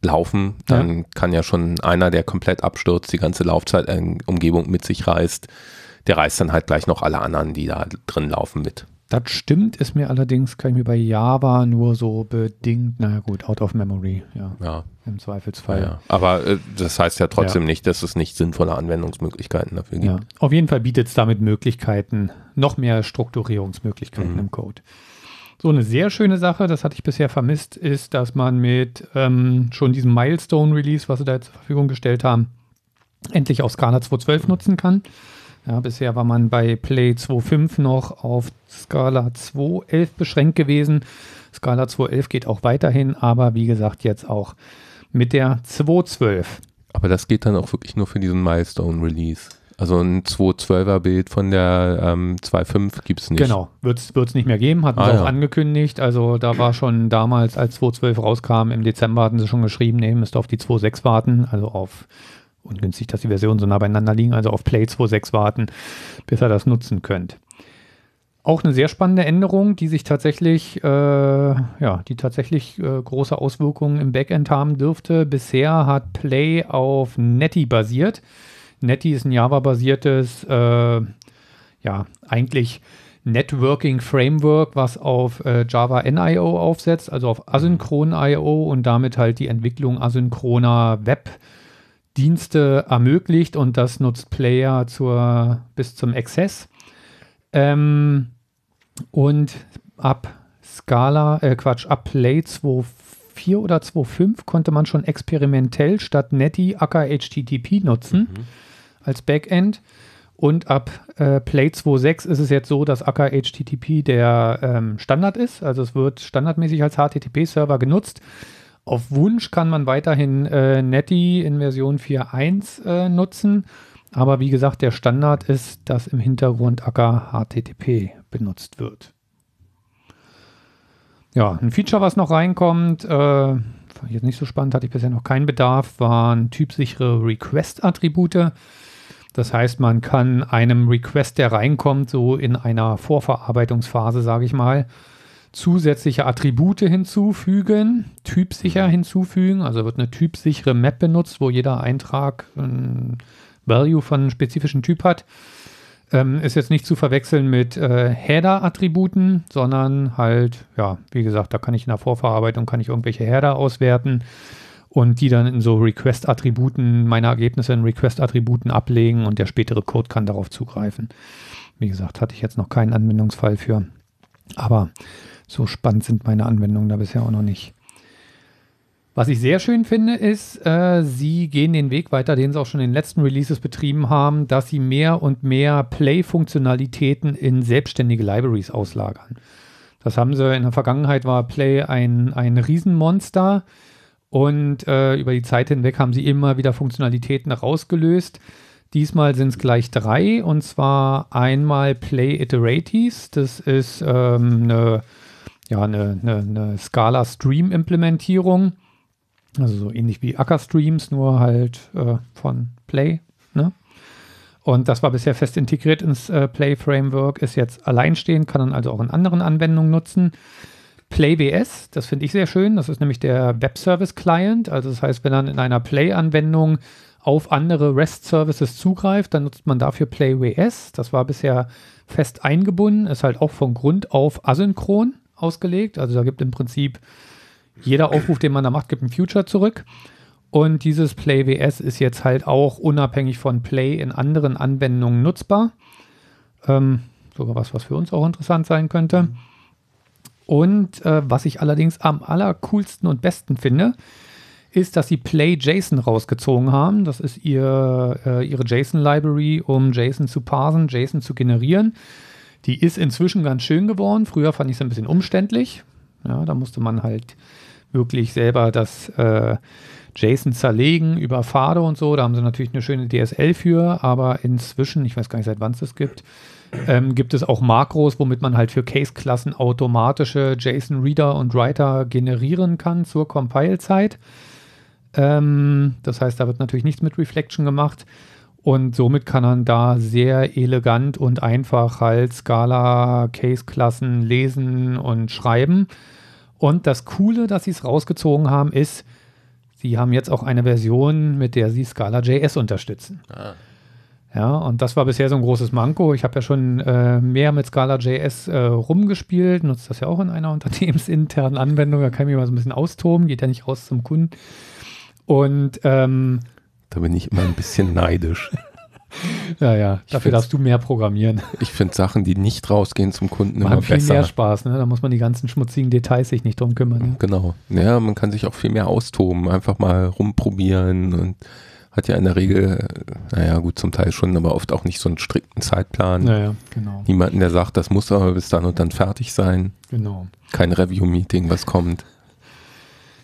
laufen, dann ja. kann ja schon einer, der komplett abstürzt, die ganze Laufzeitumgebung mit sich reißt, der reißt dann halt gleich noch alle anderen, die da drin laufen, mit. Das stimmt, ist mir allerdings, kann ich mir bei Java nur so bedingt, naja gut, out of memory, ja. ja. Im Zweifelsfall. Ja, Aber äh, das heißt ja trotzdem ja. nicht, dass es nicht sinnvolle Anwendungsmöglichkeiten dafür gibt. Ja. Auf jeden Fall bietet es damit Möglichkeiten, noch mehr Strukturierungsmöglichkeiten mhm. im Code. So eine sehr schöne Sache, das hatte ich bisher vermisst, ist, dass man mit ähm, schon diesem Milestone-Release, was sie da zur Verfügung gestellt haben, endlich auch Scala 2.12 nutzen kann. Ja, bisher war man bei Play 2.5 noch auf Scala 2.11 beschränkt gewesen. Scala 2.11 geht auch weiterhin, aber wie gesagt, jetzt auch mit der 2.12. Aber das geht dann auch wirklich nur für diesen Milestone-Release. Also ein 2.12er Bild von der ähm, 2.5 gibt es nicht. Genau, wird es nicht mehr geben, hatten ah, sie auch ja. angekündigt. Also da war schon damals, als 2.12 rauskam, im Dezember hatten sie schon geschrieben, nee, müsst auf die 2.6 warten, also auf ungünstig, dass die Versionen so nah beieinander liegen, also auf Play 2.6 warten, bis ihr das nutzen könnt. Auch eine sehr spannende Änderung, die sich tatsächlich, äh, ja, die tatsächlich äh, große Auswirkungen im Backend haben dürfte. Bisher hat Play auf Netty basiert. Netty ist ein Java-basiertes, äh, ja, eigentlich Networking Framework, was auf äh, Java NIO aufsetzt, also auf Asynchron IO und damit halt die Entwicklung asynchroner Web- Dienste ermöglicht und das nutzt Player zur, bis zum Access. Ähm, und ab Scala, äh Quatsch, ab Play 2.4 oder 2.5 konnte man schon experimentell statt Netty Acker HTTP nutzen mhm. als Backend. Und ab äh, Play 2.6 ist es jetzt so, dass Acker HTTP der ähm, Standard ist. Also es wird standardmäßig als HTTP-Server genutzt. Auf Wunsch kann man weiterhin äh, Netty in Version 4.1 äh, nutzen. Aber wie gesagt, der Standard ist, dass im Hintergrund Acker HTTP benutzt wird. Ja, ein Feature, was noch reinkommt, äh, jetzt nicht so spannend, hatte ich bisher noch keinen Bedarf, waren typsichere Request-Attribute. Das heißt, man kann einem Request, der reinkommt, so in einer Vorverarbeitungsphase, sage ich mal, zusätzliche Attribute hinzufügen, typsicher hinzufügen. Also wird eine typsichere Map benutzt, wo jeder Eintrag ein Value von einem spezifischen Typ hat. Ähm, ist jetzt nicht zu verwechseln mit äh, Header-Attributen, sondern halt, ja, wie gesagt, da kann ich in der Vorverarbeitung kann ich irgendwelche Header auswerten und die dann in so Request-Attributen, meine Ergebnisse in Request-Attributen ablegen und der spätere Code kann darauf zugreifen. Wie gesagt, hatte ich jetzt noch keinen Anwendungsfall für. Aber so spannend sind meine Anwendungen da bisher auch noch nicht. Was ich sehr schön finde, ist, äh, sie gehen den Weg weiter, den sie auch schon in den letzten Releases betrieben haben, dass sie mehr und mehr Play-Funktionalitäten in selbstständige Libraries auslagern. Das haben sie in der Vergangenheit war Play ein, ein Riesenmonster und äh, über die Zeit hinweg haben sie immer wieder Funktionalitäten rausgelöst. Diesmal sind es gleich drei und zwar einmal Play Iterates, das ist ähm, eine ja, eine, eine, eine Scala-Stream-Implementierung. Also so ähnlich wie Acker-Streams, nur halt äh, von Play. Ne? Und das war bisher fest integriert ins äh, Play-Framework, ist jetzt alleinstehend, kann dann also auch in anderen Anwendungen nutzen. PlayWS, das finde ich sehr schön, das ist nämlich der Web-Service-Client. Also das heißt, wenn man in einer Play-Anwendung auf andere REST-Services zugreift, dann nutzt man dafür PlayWS. Das war bisher fest eingebunden, ist halt auch von Grund auf asynchron ausgelegt. Also da gibt im Prinzip jeder Aufruf, den man da macht, gibt ein Future zurück. Und dieses Play WS ist jetzt halt auch unabhängig von Play in anderen Anwendungen nutzbar. Ähm, sogar was, was für uns auch interessant sein könnte. Und äh, was ich allerdings am allercoolsten und besten finde, ist, dass sie Play JSON rausgezogen haben. Das ist ihr, äh, ihre JSON-Library, um JSON zu parsen, JSON zu generieren. Die ist inzwischen ganz schön geworden. Früher fand ich es ein bisschen umständlich. Ja, da musste man halt wirklich selber das, äh, JSON zerlegen über Pfade und so. Da haben sie natürlich eine schöne DSL für, aber inzwischen, ich weiß gar nicht, seit wann es das gibt, ähm, gibt es auch Makros, womit man halt für Case-Klassen automatische JSON-Reader und Writer generieren kann zur Compile-Zeit. Ähm, das heißt, da wird natürlich nichts mit Reflection gemacht. Und somit kann man da sehr elegant und einfach halt Scala, Case-Klassen lesen und schreiben. Und das Coole, dass sie es rausgezogen haben, ist, sie haben jetzt auch eine Version, mit der sie Scala.js unterstützen. Ah. Ja, und das war bisher so ein großes Manko. Ich habe ja schon äh, mehr mit Scala.js äh, rumgespielt, nutze das ja auch in einer unternehmensinternen Anwendung. Da kann ich mich mal so ein bisschen austoben, geht ja nicht raus zum Kunden. Und ähm, da bin ich immer ein bisschen neidisch. ja, ja, dafür darfst du mehr programmieren. Ich finde Sachen, die nicht rausgehen zum Kunden Machen immer viel besser. mehr Spaß, ne? Da muss man die ganzen schmutzigen Details sich nicht drum kümmern. Ne? Genau. Ja, man kann sich auch viel mehr austoben, einfach mal rumprobieren und hat ja in der Regel, naja, gut, zum Teil schon, aber oft auch nicht so einen strikten Zeitplan. Naja, genau. Niemanden, der sagt, das muss aber bis dann und dann fertig sein. Genau. Kein Review-Meeting, was kommt.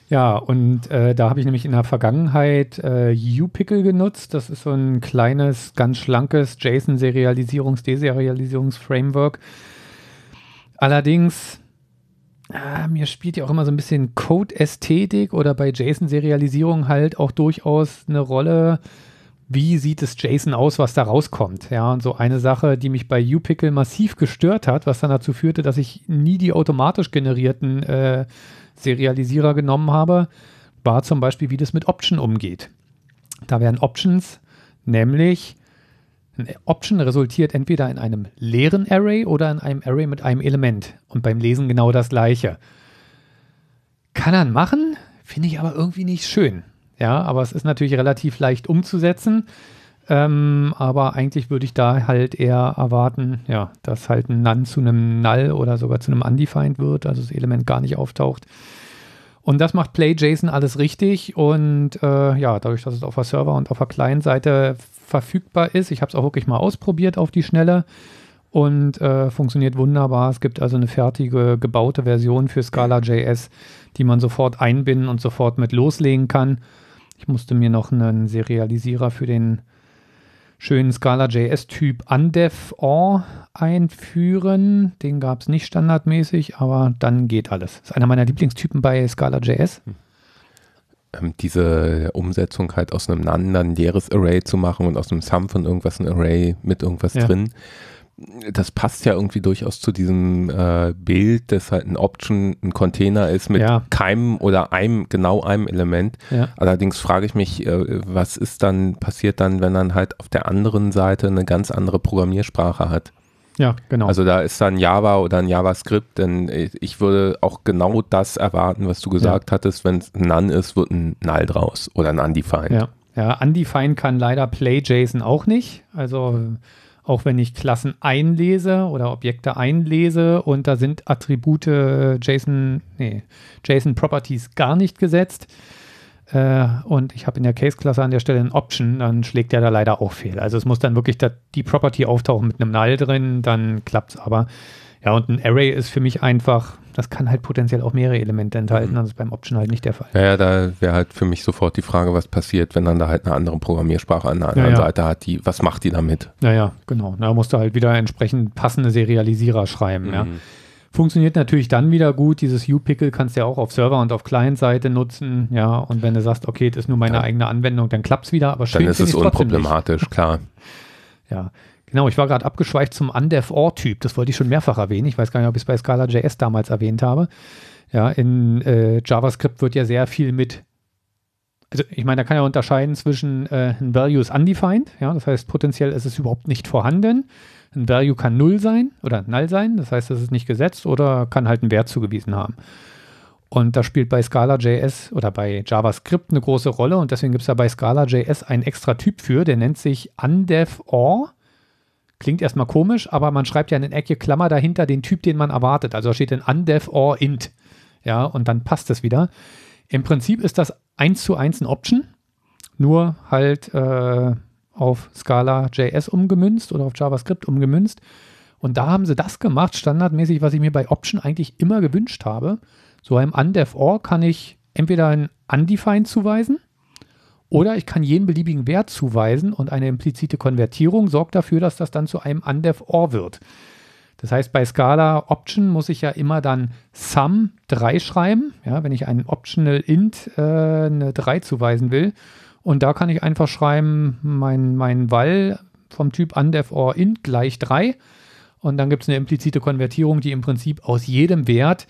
Ja, und äh, da habe ich nämlich in der Vergangenheit äh, UPickle genutzt. Das ist so ein kleines, ganz schlankes JSON-Serialisierungs-, Deserialisierungs-Framework. Allerdings, äh, mir spielt ja auch immer so ein bisschen Code-Ästhetik oder bei JSON-Serialisierung halt auch durchaus eine Rolle, wie sieht es JSON aus, was da rauskommt. Ja, und so eine Sache, die mich bei UPickle massiv gestört hat, was dann dazu führte, dass ich nie die automatisch generierten äh, Serialisierer genommen habe, war zum Beispiel, wie das mit Option umgeht. Da wären Options, nämlich ein Option resultiert entweder in einem leeren Array oder in einem Array mit einem Element. Und beim Lesen genau das gleiche. Kann er machen, finde ich aber irgendwie nicht schön. Ja, aber es ist natürlich relativ leicht umzusetzen. Ähm, aber eigentlich würde ich da halt eher erwarten, ja, dass halt ein None zu einem Null oder sogar zu einem Undefined wird, also das Element gar nicht auftaucht. Und das macht PlayJSON alles richtig und äh, ja, dadurch, dass es auf der Server- und auf der Client-Seite verfügbar ist, ich habe es auch wirklich mal ausprobiert auf die Schnelle und äh, funktioniert wunderbar. Es gibt also eine fertige gebaute Version für Scala.js, die man sofort einbinden und sofort mit loslegen kann. Ich musste mir noch einen Serialisierer für den schönen Scala.js-Typ undev.or einführen. Den gab es nicht standardmäßig, aber dann geht alles. Das ist einer meiner Lieblingstypen bei Scala.js. Ähm, diese Umsetzung halt aus einem ein leeres Array zu machen und aus einem Sum von irgendwas ein Array mit irgendwas ja. drin das passt ja irgendwie durchaus zu diesem äh, Bild, dass halt ein Option ein Container ist mit ja. keinem oder einem, genau einem Element. Ja. Allerdings frage ich mich, äh, was ist dann, passiert dann, wenn man halt auf der anderen Seite eine ganz andere Programmiersprache hat? Ja, genau. Also da ist dann Java oder ein JavaScript, denn ich würde auch genau das erwarten, was du gesagt ja. hattest, wenn es None ist, wird ein Null draus oder ein Undefined. Ja, ja Undefined kann leider PlayJSON auch nicht. Also auch wenn ich Klassen einlese oder Objekte einlese und da sind Attribute JSON, nee, JSON Properties gar nicht gesetzt äh, und ich habe in der Case-Klasse an der Stelle ein Option, dann schlägt der da leider auch fehl. Also es muss dann wirklich da, die Property auftauchen mit einem Null drin, dann klappt es aber. Ja, und ein Array ist für mich einfach, das kann halt potenziell auch mehrere Elemente enthalten, mhm. das ist beim Option halt nicht der Fall. Ja, ja da wäre halt für mich sofort die Frage, was passiert, wenn dann da halt eine andere Programmiersprache an der anderen ja, ja. Seite hat, die, was macht die damit? Naja, genau. Da musst du halt wieder entsprechend passende Serialisierer schreiben, mhm. ja. Funktioniert natürlich dann wieder gut. Dieses U-Pickle kannst du ja auch auf Server- und auf Client-Seite nutzen. Ja, und wenn du sagst, okay, das ist nur meine ja. eigene Anwendung, dann klappt es wieder. Aber schön dann ist es unproblematisch, klar. Ja, Genau, ich war gerade abgeschweift zum Undev-Or-Typ. Das wollte ich schon mehrfach erwähnen. Ich weiß gar nicht, ob ich es bei Scala.js damals erwähnt habe. Ja, in äh, JavaScript wird ja sehr viel mit, also ich meine, da kann ja unterscheiden zwischen äh, ein Value ist undefined, ja, das heißt potenziell ist es überhaupt nicht vorhanden. Ein Value kann null sein oder null sein, das heißt, es ist nicht gesetzt oder kann halt einen Wert zugewiesen haben. Und das spielt bei Scala.js oder bei JavaScript eine große Rolle und deswegen gibt es da bei Scala.js einen extra Typ für, der nennt sich undev.or Klingt erstmal komisch, aber man schreibt ja in Ecke Klammer dahinter den Typ, den man erwartet. Also da steht in undev or int. Ja, und dann passt es wieder. Im Prinzip ist das eins zu eins ein Option, nur halt äh, auf Scala JS umgemünzt oder auf JavaScript umgemünzt. Und da haben sie das gemacht, standardmäßig, was ich mir bei Option eigentlich immer gewünscht habe. So einem undev or kann ich entweder ein undefined zuweisen Oder ich kann jeden beliebigen Wert zuweisen und eine implizite Konvertierung sorgt dafür, dass das dann zu einem undef OR wird. Das heißt, bei Scala Option muss ich ja immer dann Sum 3 schreiben, ja, wenn ich einen Optional Int äh, eine 3 zuweisen will. Und da kann ich einfach schreiben, mein, mein Val vom Typ undef or int gleich 3. Und dann gibt es eine implizite Konvertierung, die im Prinzip aus jedem Wert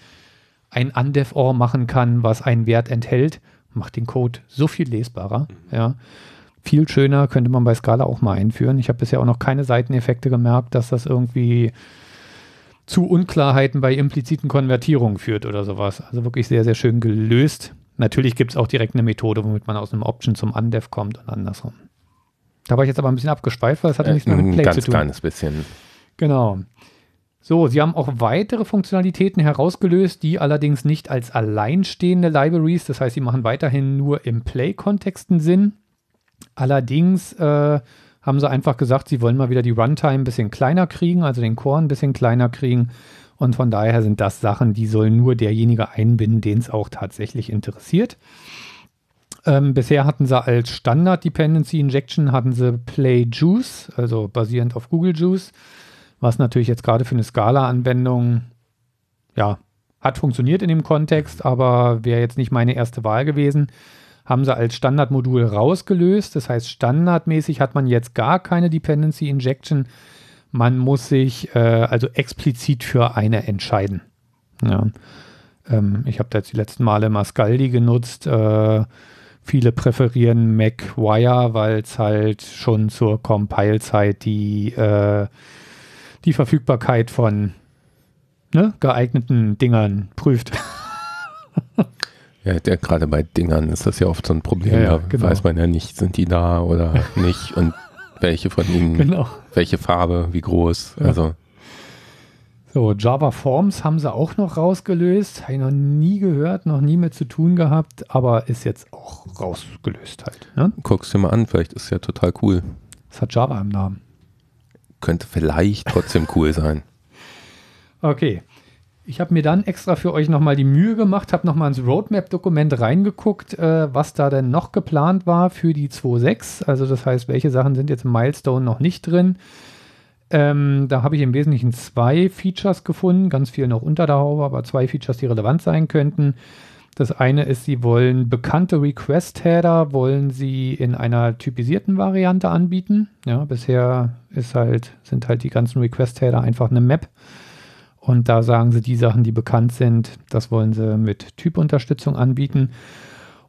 ein undef or machen kann, was einen Wert enthält. Macht den Code so viel lesbarer. Mhm. Ja. Viel schöner könnte man bei Scala auch mal einführen. Ich habe bisher auch noch keine Seiteneffekte gemerkt, dass das irgendwie zu Unklarheiten bei impliziten Konvertierungen führt oder sowas. Also wirklich sehr, sehr schön gelöst. Natürlich gibt es auch direkt eine Methode, womit man aus einem Option zum Undef kommt und andersrum. Da war ich jetzt aber ein bisschen abgeschweift, weil das hat äh, nichts mehr mit Play zu tun. Ganz kleines bisschen. Genau. So, sie haben auch weitere Funktionalitäten herausgelöst, die allerdings nicht als alleinstehende Libraries, das heißt, sie machen weiterhin nur im Play-Kontexten Sinn. Allerdings äh, haben sie einfach gesagt, sie wollen mal wieder die Runtime ein bisschen kleiner kriegen, also den Core ein bisschen kleiner kriegen. Und von daher sind das Sachen, die soll nur derjenige einbinden, den es auch tatsächlich interessiert. Ähm, bisher hatten sie als Standard Dependency Injection hatten sie Play Juice, also basierend auf Google Juice, was natürlich jetzt gerade für eine Scala-Anwendung, ja, hat funktioniert in dem Kontext, aber wäre jetzt nicht meine erste Wahl gewesen haben sie als Standardmodul rausgelöst. Das heißt, standardmäßig hat man jetzt gar keine Dependency Injection. Man muss sich äh, also explizit für eine entscheiden. Ja. Ähm, ich habe da jetzt die letzten Male Mascaldi genutzt. Äh, viele präferieren MacWire, weil es halt schon zur Compile-Zeit die, äh, die Verfügbarkeit von ne, geeigneten Dingern prüft. Ja, der, gerade bei Dingern ist das ja oft so ein Problem. Ja, ja, da genau. weiß man ja nicht, sind die da oder nicht und welche von ihnen, genau. welche Farbe, wie groß. Ja. Also. So, Java Forms haben sie auch noch rausgelöst. Habe ich noch nie gehört, noch nie mit zu tun gehabt, aber ist jetzt auch rausgelöst halt. Ne? Guckst dir mal an, vielleicht ist ja total cool. Es hat Java im Namen. Könnte vielleicht trotzdem cool sein. Okay. Ich habe mir dann extra für euch nochmal die Mühe gemacht, habe nochmal ins Roadmap-Dokument reingeguckt, äh, was da denn noch geplant war für die 2.6. Also das heißt, welche Sachen sind jetzt im Milestone noch nicht drin. Ähm, da habe ich im Wesentlichen zwei Features gefunden, ganz viel noch unter der Haube, aber zwei Features, die relevant sein könnten. Das eine ist, sie wollen bekannte Request-Header, wollen sie in einer typisierten Variante anbieten. Ja, bisher ist halt, sind halt die ganzen Request-Header einfach eine Map und da sagen sie, die Sachen, die bekannt sind, das wollen sie mit Typunterstützung anbieten.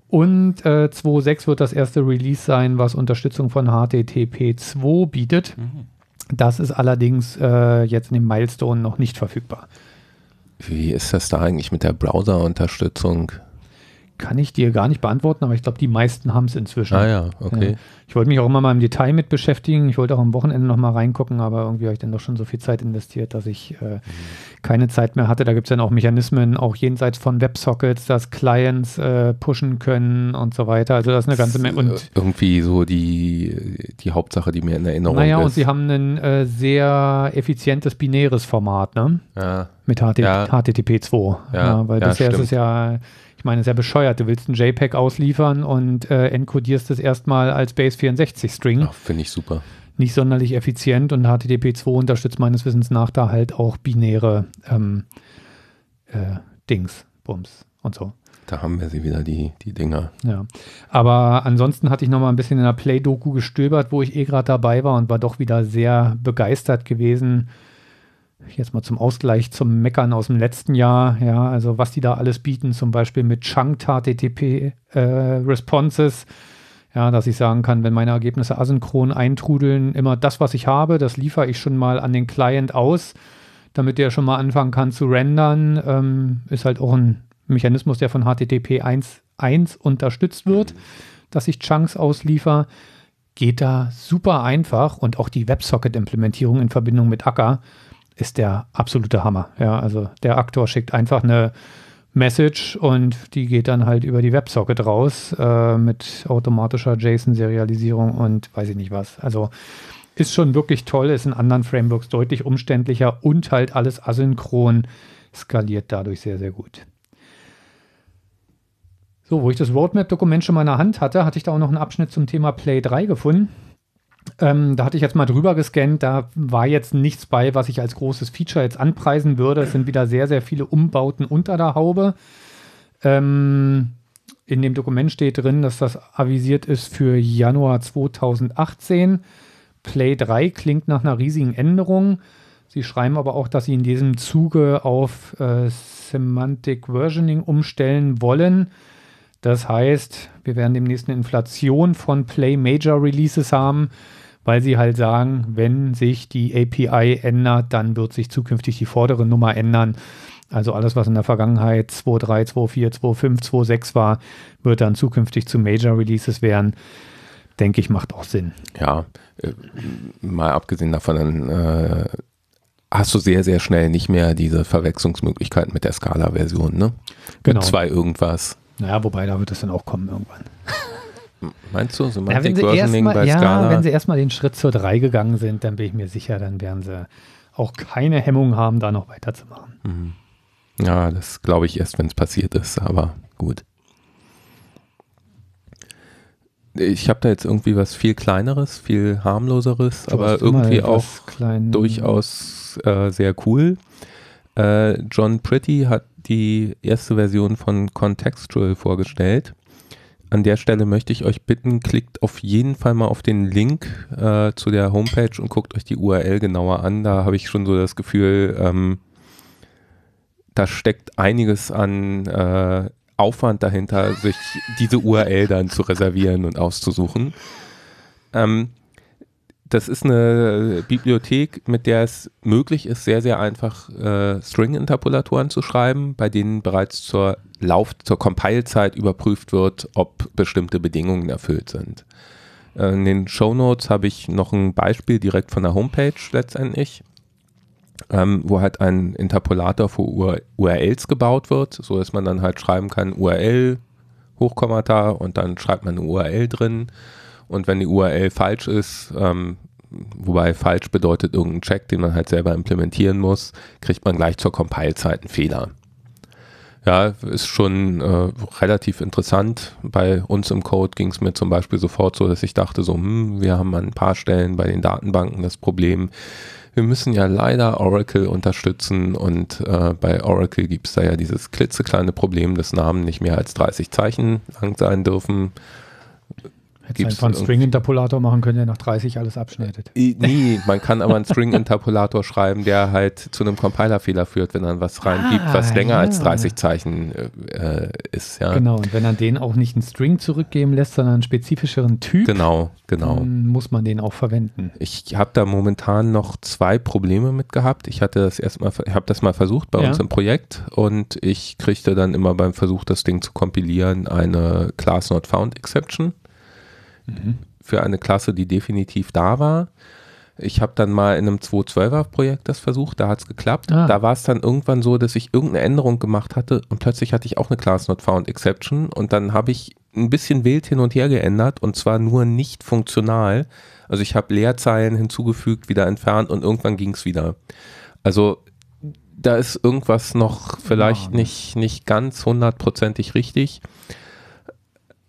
Und äh, 2.6 wird das erste Release sein, was Unterstützung von HTTP2 bietet. Mhm. Das ist allerdings äh, jetzt in dem Milestone noch nicht verfügbar. Wie ist das da eigentlich mit der Browser-Unterstützung? kann ich dir gar nicht beantworten, aber ich glaube, die meisten haben es inzwischen. Ah ja, okay. Ich wollte mich auch immer mal im Detail mit beschäftigen. Ich wollte auch am Wochenende noch mal reingucken, aber irgendwie habe ich dann doch schon so viel Zeit investiert, dass ich äh, mhm. keine Zeit mehr hatte. Da gibt es dann auch Mechanismen, auch jenseits von Websockets, dass Clients äh, pushen können und so weiter. Also das ist eine ganze Menge. Und äh, irgendwie so die, die Hauptsache, die mir in Erinnerung naja, ist. Naja, und sie haben ein äh, sehr effizientes binäres Format, ne? Ja. Mit HT ja. HTTP 2. Ja, weil bisher ist es ja ich meine, ja bescheuert. Du willst ein JPEG ausliefern und äh, enkodierst es erstmal als Base64-String. Finde ich super. Nicht sonderlich effizient und HTTP2 unterstützt meines Wissens nach da halt auch binäre ähm, äh, Dings, Bums und so. Da haben wir sie wieder, die, die Dinger. Ja. Aber ansonsten hatte ich noch mal ein bisschen in der Play-Doku gestöbert, wo ich eh gerade dabei war und war doch wieder sehr begeistert gewesen jetzt mal zum Ausgleich zum Meckern aus dem letzten Jahr, ja, also was die da alles bieten, zum Beispiel mit Chunked HTTP äh, Responses, ja, dass ich sagen kann, wenn meine Ergebnisse asynchron eintrudeln, immer das, was ich habe, das liefere ich schon mal an den Client aus, damit der schon mal anfangen kann zu rendern, ähm, ist halt auch ein Mechanismus, der von HTTP 1.1 unterstützt wird, dass ich Chunks ausliefer. Geht da super einfach und auch die WebSocket-Implementierung in Verbindung mit Acker ist der absolute Hammer. Ja, also der Aktor schickt einfach eine Message und die geht dann halt über die Websocket raus äh, mit automatischer JSON-Serialisierung und weiß ich nicht was. Also ist schon wirklich toll, ist in anderen Frameworks deutlich umständlicher und halt alles asynchron skaliert dadurch sehr, sehr gut. So, wo ich das Roadmap-Dokument schon mal in der Hand hatte, hatte ich da auch noch einen Abschnitt zum Thema Play 3 gefunden. Ähm, da hatte ich jetzt mal drüber gescannt, da war jetzt nichts bei, was ich als großes Feature jetzt anpreisen würde. Es sind wieder sehr, sehr viele Umbauten unter der Haube. Ähm, in dem Dokument steht drin, dass das avisiert ist für Januar 2018. Play 3 klingt nach einer riesigen Änderung. Sie schreiben aber auch, dass sie in diesem Zuge auf äh, Semantic Versioning umstellen wollen. Das heißt, wir werden demnächst eine Inflation von Play Major Releases haben, weil sie halt sagen, wenn sich die API ändert, dann wird sich zukünftig die vordere Nummer ändern. Also alles, was in der Vergangenheit 2.3, 2.4, 2.5, 2.6 war, wird dann zukünftig zu Major Releases werden. Denke ich, macht auch Sinn. Ja, äh, mal abgesehen davon, dann äh, hast du sehr, sehr schnell nicht mehr diese Verwechslungsmöglichkeit mit der Scala-Version, ne? Genau. Mit zwei irgendwas. Naja, wobei, da wird es dann auch kommen irgendwann. Meinst du? Ja, Semantic wenn, sie erstmal, bei ja, wenn sie erstmal den Schritt zur 3 gegangen sind, dann bin ich mir sicher, dann werden sie auch keine Hemmung haben, da noch weiterzumachen. Mhm. Ja, das glaube ich erst, wenn es passiert ist, aber gut. Ich habe da jetzt irgendwie was viel kleineres, viel harmloseres, Du aber irgendwie auch durchaus äh, sehr cool. Äh, John Pretty hat die erste Version von Contextual vorgestellt. An der Stelle möchte ich euch bitten, klickt auf jeden Fall mal auf den Link äh, zu der Homepage und guckt euch die URL genauer an. Da habe ich schon so das Gefühl, ähm, da steckt einiges an äh, Aufwand dahinter, sich diese URL dann zu reservieren und auszusuchen. Ähm, das ist eine Bibliothek, mit der es möglich ist, sehr, sehr einfach äh, String-Interpolatoren zu schreiben, bei denen bereits zur Lauf-, zur Compile-Zeit überprüft wird, ob bestimmte Bedingungen erfüllt sind. Äh, in den Show Notes habe ich noch ein Beispiel direkt von der Homepage letztendlich, ähm, wo halt ein Interpolator für UR URLs gebaut wird, so dass man dann halt schreiben kann URL Hochkommata und dann schreibt man eine URL drin und wenn die URL falsch ist, ähm, wobei falsch bedeutet irgendein Check, den man halt selber implementieren muss, kriegt man gleich zur Compile-Zeit einen Fehler. Ja, ist schon äh, relativ interessant. Bei uns im Code ging es mir zum Beispiel sofort so, dass ich dachte so, hm, wir haben an ein paar Stellen bei den Datenbanken das Problem, wir müssen ja leider Oracle unterstützen und äh, bei Oracle gibt es da ja dieses klitzekleine Problem, dass Namen nicht mehr als 30 Zeichen lang sein dürfen. Hätte Gibt's einfach einen String-Interpolator machen können, der nach 30 alles abschneidet. Nee, man kann aber einen String-Interpolator schreiben, der halt zu einem Compiler-Fehler führt, wenn man was reingibt, was Ah, länger ja. als 30 Zeichen äh, ist. Ja, Genau, und wenn er den auch nicht einen String zurückgeben lässt, sondern einen spezifischeren Typ, genau. genau. dann muss man den auch verwenden. Ich habe da momentan noch zwei Probleme mit gehabt. Ich hatte das erstmal, ich habe das mal versucht bei Ja. uns im Projekt und ich kriegte dann immer beim Versuch, das Ding zu kompilieren, eine Class Not Found Exception für eine Klasse, die definitiv da war. Ich habe dann mal in einem 2.12er Projekt das versucht, da hat es geklappt. Ah. Da war es dann irgendwann so, dass ich irgendeine Änderung gemacht hatte und plötzlich hatte ich auch eine Class Not Found Exception und dann habe ich ein bisschen wild hin und her geändert und zwar nur nicht funktional. Also ich habe Leerzeilen hinzugefügt, wieder entfernt und irgendwann ging es wieder. Also da ist irgendwas noch vielleicht Ja. nicht, nicht ganz hundertprozentig richtig.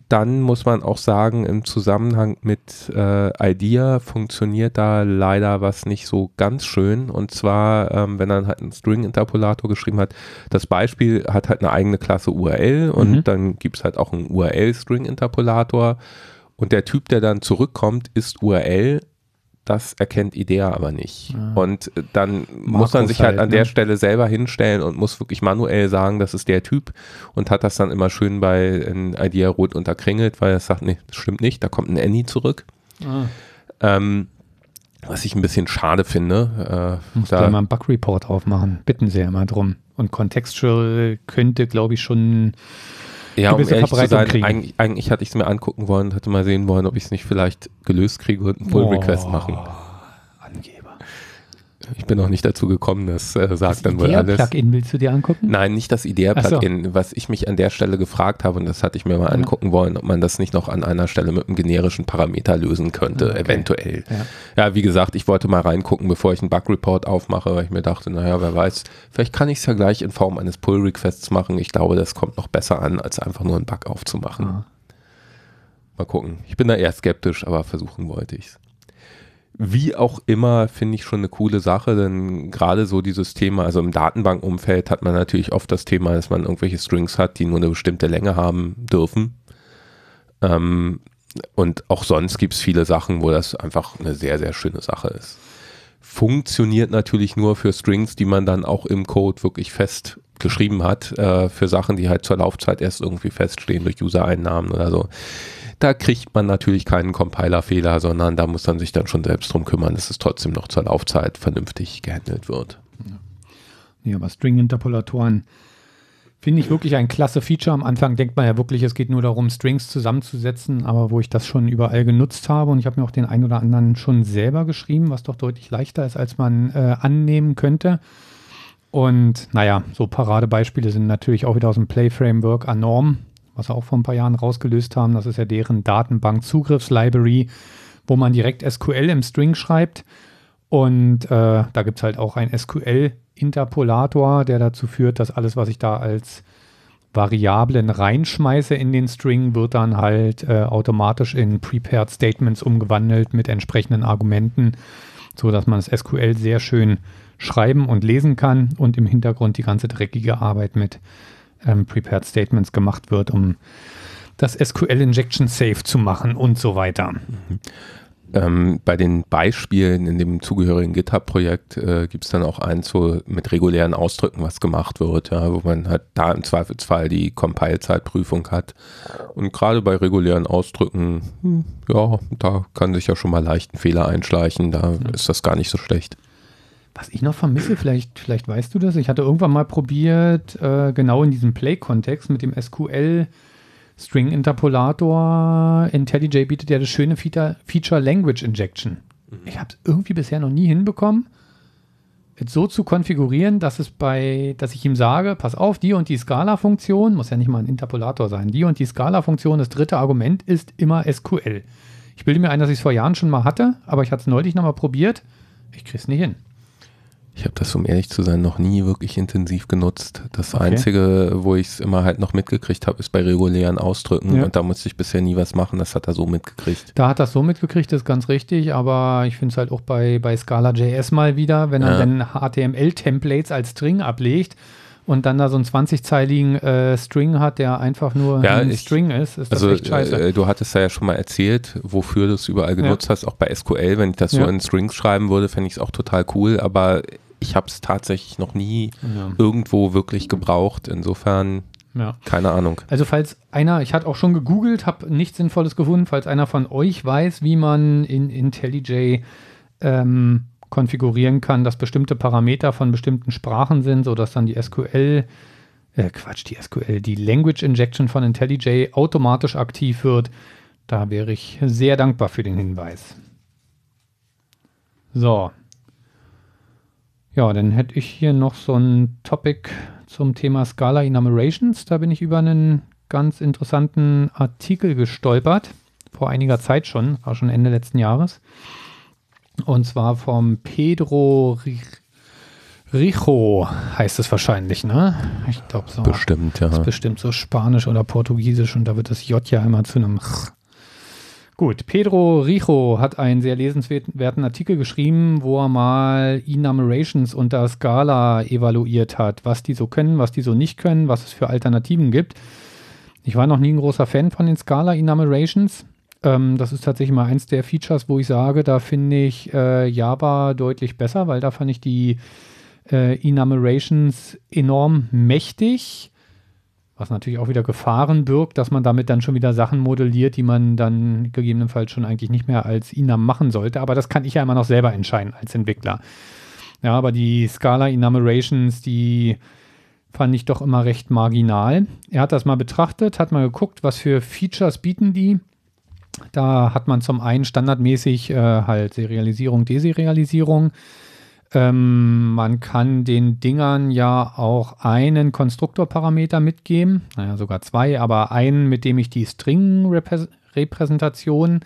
Dann muss man auch sagen, im Zusammenhang mit äh, IDEA funktioniert da leider was nicht so ganz schön. Und zwar, ähm, wenn er halt einen String-Interpolator geschrieben hat, das Beispiel hat halt eine eigene Klasse URL und Mhm. dann gibt es halt auch einen URL-String-Interpolator. Und der Typ, der dann zurückkommt, ist URL. Das erkennt IDEA aber nicht. Ah. Und äh, dann muss man sich halt halt, an ne? der Stelle selber hinstellen und muss wirklich manuell sagen, das ist der Typ und hat das dann immer schön bei IDEA rot unterkringelt, weil es sagt, nee, das stimmt nicht, da kommt ein Any zurück. Ah, Ähm, was ich ein bisschen schade finde. Äh, muss da, da mal einen Bug-Report aufmachen. Bitten Sie ja mal drum. Und Contextual könnte, glaube ich, schon ja, um ehrlich zu sein, eigentlich, eigentlich hatte ich es mir angucken wollen, hatte mal sehen wollen, ob ich es nicht vielleicht gelöst kriege und einen Pull-Request Oh, machen. Ich bin noch nicht dazu gekommen, das äh, sagt Das dann wohl alles. Plugin willst du dir angucken? Nein, nicht das Ach so. IDEA-Plugin. Was ich mich an der Stelle gefragt habe, und das hatte ich mir mal Ja. angucken wollen, ob man das nicht noch an einer Stelle mit einem generischen Parameter lösen könnte, Ah, okay. eventuell. Ja. Ja, wie gesagt, ich wollte mal reingucken, bevor ich einen Bug-Report aufmache, weil ich mir dachte, naja, wer weiß, vielleicht kann ich es ja gleich in Form eines Pull-Requests machen. Ich glaube, das kommt noch besser an, als einfach nur einen Bug aufzumachen. Ah. Mal gucken. Ich bin da eher skeptisch, aber versuchen wollte ich es. Wie auch immer, finde ich schon eine coole Sache, denn gerade so dieses Thema, also im Datenbankumfeld hat man natürlich oft das Thema, dass man irgendwelche Strings hat, die nur eine bestimmte Länge haben dürfen. Ähm, und auch sonst gibt es viele Sachen, wo das einfach eine sehr, sehr schöne Sache ist. Funktioniert natürlich nur für Strings, die man dann auch im Code wirklich fest geschrieben hat, äh, für Sachen, die halt zur Laufzeit erst irgendwie feststehen durch User-Einnahmen oder so. Da kriegt man natürlich keinen Compiler-Fehler, sondern da muss man sich dann schon selbst drum kümmern, dass es trotzdem noch zur Laufzeit vernünftig gehandelt wird. Ja, aber String-Interpolatoren finde ich wirklich ein klasse Feature. Am Anfang denkt man ja wirklich, es geht nur darum, Strings zusammenzusetzen, aber wo ich das schon überall genutzt habe und ich habe mir auch den einen oder anderen schon selber geschrieben, was doch deutlich leichter ist, als man äh, annehmen könnte. Und naja, so Paradebeispiele sind natürlich auch wieder aus dem Play-Framework Anorm, was sie auch vor ein paar Jahren rausgelöst haben. Das ist ja deren Datenbank-Zugriffs-Library, wo man direkt SQL im String schreibt. Und äh, da gibt es halt auch ein SQL-Interpolator, der dazu führt, dass alles, was ich da als Variablen reinschmeiße in den String, wird dann halt äh, automatisch in Prepared Statements umgewandelt mit entsprechenden Argumenten, so dass man das SQL sehr schön schreiben und lesen kann und im Hintergrund die ganze dreckige Arbeit mit ähm, Prepared Statements gemacht wird, um das SQL Injection safe zu machen und so weiter. Ähm, bei den Beispielen in dem zugehörigen GitHub-Projekt äh, gibt es dann auch eins, wo mit regulären Ausdrücken was gemacht wird, ja, wo man halt da im Zweifelsfall die Compile-Zeitprüfung hat. Und gerade bei regulären Ausdrücken, hm, ja, da kann sich ja schon mal leicht ein Fehler einschleichen, da ist das gar nicht so schlecht. Was ich noch vermisse, vielleicht, vielleicht weißt du das, ich hatte irgendwann mal probiert, äh, genau in diesem Play-Kontext mit dem SQL String-Interpolator. IntelliJ bietet ja das schöne Feature, Feature Language Injection. Ich habe es irgendwie bisher noch nie hinbekommen, es so zu konfigurieren, dass es bei, dass ich ihm sage, pass auf, die und die Scala-Funktion, muss ja nicht mal ein Interpolator sein, die und die Scala-Funktion, das dritte Argument ist immer SQL. Ich bilde mir ein, dass ich es vor Jahren schon mal hatte, aber ich hatte es neulich nochmal probiert. Ich krieg's nicht hin. Ich habe das, um ehrlich zu sein, noch nie wirklich intensiv genutzt. Das Okay. Einzige, wo ich es immer halt noch mitgekriegt habe, ist bei regulären Ausdrücken. Ja. Und da musste ich bisher nie was machen. Das hat er so mitgekriegt. Da hat das so mitgekriegt, das ist ganz richtig, aber ich finde es halt auch bei, bei Scala.js mal wieder, wenn er Ja. dann HTML-Templates als String ablegt und dann da so einen 20-zeiligen äh, String hat, der einfach nur Ja, ein ich- String ist, ist das Also echt scheiße. äh, du hattest ja schon mal erzählt, wofür du es überall genutzt hast, auch bei SQL. Wenn ich das so Ja. in Strings schreiben würde, fände ich es auch total cool. Aber ich habe es tatsächlich noch nie ja. irgendwo wirklich gebraucht. Insofern, ja. keine Ahnung. Also falls einer, ich hatte auch schon gegoogelt, habe nichts Sinnvolles gefunden, falls einer von euch weiß, wie man in IntelliJ ähm, konfigurieren kann, dass bestimmte Parameter von bestimmten Sprachen sind, sodass dann die SQL, äh, Quatsch, die SQL, die Language Injection von IntelliJ automatisch aktiv wird, da wäre ich sehr dankbar für den Hinweis. So. Ja, dann hätte ich hier noch so ein Topic zum Thema Scala Enumerations. Da bin ich über einen ganz interessanten Artikel gestolpert. Vor einiger Zeit schon, war schon Ende letzten Jahres. Und zwar vom Pedro Rijo heißt es wahrscheinlich, ne? Ich glaube so. Bestimmt, ja. Das ist bestimmt so Spanisch oder Portugiesisch und da wird das J ja immer zu einem Ch. Gut, Pedro Rijo hat einen sehr lesenswerten Artikel geschrieben, wo er mal Enumerations unter Scala evaluiert hat, was die so können, was die so nicht können, was es für Alternativen gibt. Ich war noch nie ein großer Fan von den Scala Enumerations. Ähm, das ist tatsächlich mal eins der Features, wo ich sage, da finde ich äh, Java deutlich besser, weil da fand ich die äh, Enumerations enorm mächtig, was natürlich auch wieder Gefahren birgt, dass man damit dann schon wieder Sachen modelliert, die man dann gegebenenfalls schon eigentlich nicht mehr als Enum machen sollte. Aber das kann ich ja immer noch selber entscheiden als Entwickler. Ja, aber die Scala Enumerations, die fand ich doch immer recht marginal. Er hat das mal betrachtet, hat mal geguckt, was für Features bieten die. Da hat man zum einen standardmäßig äh, halt Serialisierung, Deserialisierung. Ähm, man kann den Dingern ja auch einen Konstruktorparameter mitgeben, naja, sogar zwei, aber einen, mit dem ich die String-Repräsentation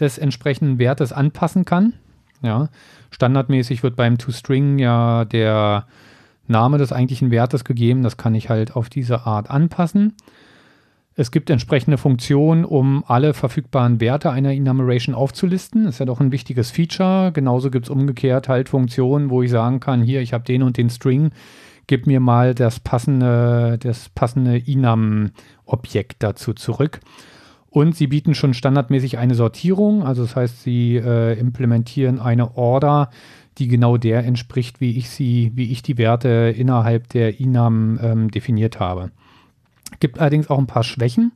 des entsprechenden Wertes anpassen kann. Ja, standardmäßig wird beim ToString ja der Name des eigentlichen Wertes gegeben. Das kann ich halt auf diese Art anpassen. Es gibt entsprechende Funktionen, um alle verfügbaren Werte einer Enumeration aufzulisten. Das ist ja doch ein wichtiges Feature. Genauso gibt es umgekehrt halt Funktionen, wo ich sagen kann, hier, ich habe den und den String, gib mir mal das passende, das passende Enum-Objekt dazu zurück. Und sie bieten schon standardmäßig eine Sortierung, also das heißt, sie äh, implementieren eine Order, die genau der entspricht, wie ich sie, wie ich die Werte innerhalb der Enum ähm, definiert habe. Gibt allerdings auch ein paar Schwächen.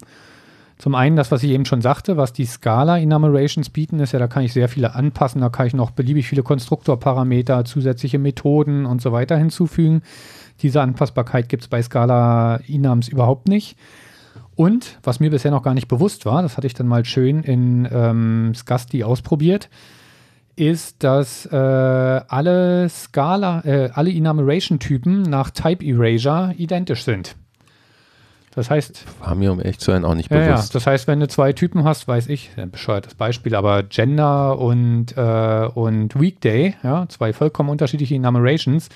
Zum einen das, was ich eben schon sagte, was die Scala Enumerations bieten, ist ja, da kann ich sehr viele anpassen, da kann ich noch beliebig viele Konstruktorparameter, zusätzliche Methoden und so weiter hinzufügen. Diese Anpassbarkeit gibt es bei Scala Enums überhaupt nicht. Und was mir bisher noch gar nicht bewusst war, das hatte ich dann mal schön in ähm, Scasti ausprobiert, ist, dass äh, alle Scala, äh, alle Enumeration-Typen nach Type Erasure identisch sind. Das heißt. War mir, um echt zu sein, auch nicht bewusst. Ja, das heißt, wenn du zwei Typen hast, weiß ich, ein bescheuertes Beispiel, aber Gender und, äh, und Weekday, ja, zwei vollkommen unterschiedliche Enumerations,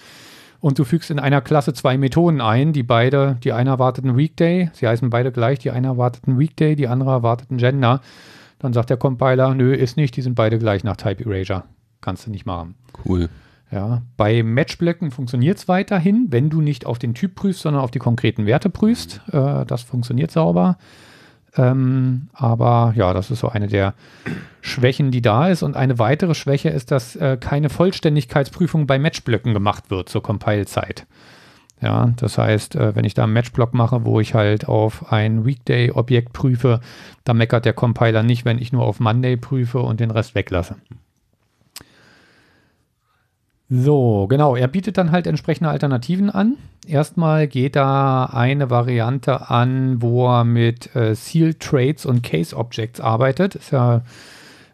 und du fügst in einer Klasse zwei Methoden ein, die beide, die eine erwartet einen Weekday, sie heißen beide gleich, die eine erwartet einen Weekday, die andere erwartet einen Gender. Dann sagt der Compiler, nö, ist nicht, die sind beide gleich nach Type Erasure. Kannst du nicht machen. Cool. Ja, bei Matchblöcken funktioniert es weiterhin, wenn du nicht auf den Typ prüfst, sondern auf die konkreten Werte prüfst. Äh, das funktioniert sauber. Ähm, aber ja, das ist so eine der Schwächen, die da ist. Und eine weitere Schwäche ist, dass äh, keine Vollständigkeitsprüfung bei Matchblöcken gemacht wird zur Compile-Zeit. Ja, das heißt, äh, wenn ich da einen Matchblock mache, wo ich halt auf ein Weekday-Objekt prüfe, dann meckert der Compiler nicht, wenn ich nur auf Monday prüfe und den Rest weglasse. So, genau. Er bietet dann halt entsprechende Alternativen an. Erstmal geht da eine Variante an, wo er mit äh, Seal Traits und Case Objects arbeitet. Ist ja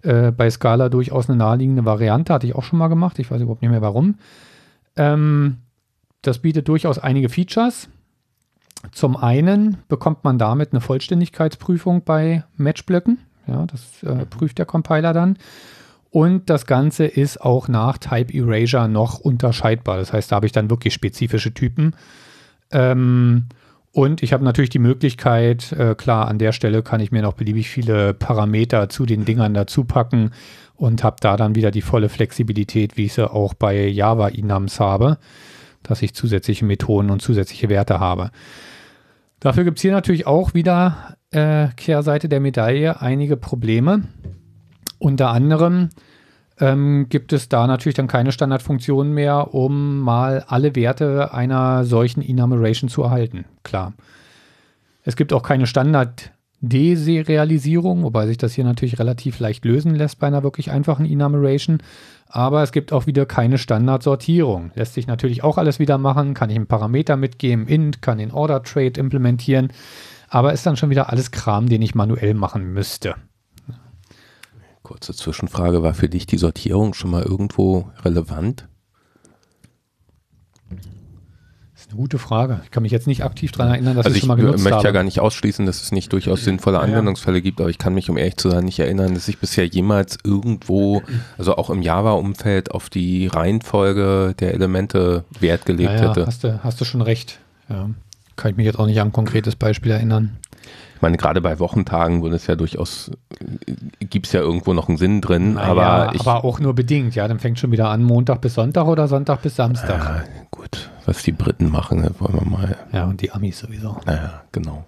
äh, bei Scala durchaus eine naheliegende Variante. Hatte ich auch schon mal gemacht. Ich weiß überhaupt nicht mehr warum. Ähm, das bietet durchaus einige Features. Zum einen bekommt man damit eine Vollständigkeitsprüfung bei Matchblöcken. Ja, das äh, prüft der Compiler dann. Und das Ganze ist auch nach Type Erasure noch unterscheidbar. Das heißt, da habe ich dann wirklich spezifische Typen. Ähm, und ich habe natürlich die Möglichkeit, äh, klar, an der Stelle kann ich mir noch beliebig viele Parameter zu den Dingern dazu packen und habe da dann wieder die volle Flexibilität, wie ich sie auch bei Java Enums habe, dass ich zusätzliche Methoden und zusätzliche Werte habe. Dafür gibt es hier natürlich auch wieder äh, Kehrseite der Medaille einige Probleme. Unter anderem ähm, gibt es da natürlich dann keine Standardfunktionen mehr, um mal alle Werte einer solchen Enumeration zu erhalten. Klar. Es gibt auch keine Standard- Deserialisierung, wobei sich das hier natürlich relativ leicht lösen lässt bei einer wirklich einfachen Enumeration. Aber es gibt auch wieder keine Standardsortierung. Lässt sich natürlich auch alles wieder machen, kann ich einen Parameter mitgeben, int, kann den Order Trade implementieren, aber ist dann schon wieder alles Kram, den ich manuell machen müsste. Kurze Zwischenfrage, war für dich die Sortierung schon mal irgendwo relevant? Das ist eine gute Frage. Ich kann mich jetzt nicht aktiv daran erinnern, dass also ich schon mal genutzt habe. Ich möchte ja gar nicht ausschließen, dass es nicht durchaus sinnvolle Anwendungsfälle ja, ja. gibt, aber ich kann mich, um ehrlich zu sein, nicht erinnern, dass ich bisher jemals irgendwo, also auch im Java-Umfeld, auf die Reihenfolge der Elemente Wert gelegt ja, hätte. Hast du, hast du schon recht. Kann ich mich jetzt auch nicht an ein konkretes Beispiel erinnern. Ich meine, gerade bei Wochentagen würde es ja durchaus, gibt es ja irgendwo noch einen Sinn drin, naja, aber, ich, aber auch nur bedingt, ja. Dann fängt schon wieder an, Montag bis Sonntag oder Sonntag bis Samstag. Ja, gut, was die Briten machen, wollen wir mal. Ja, und die Amis sowieso. Naja, genau.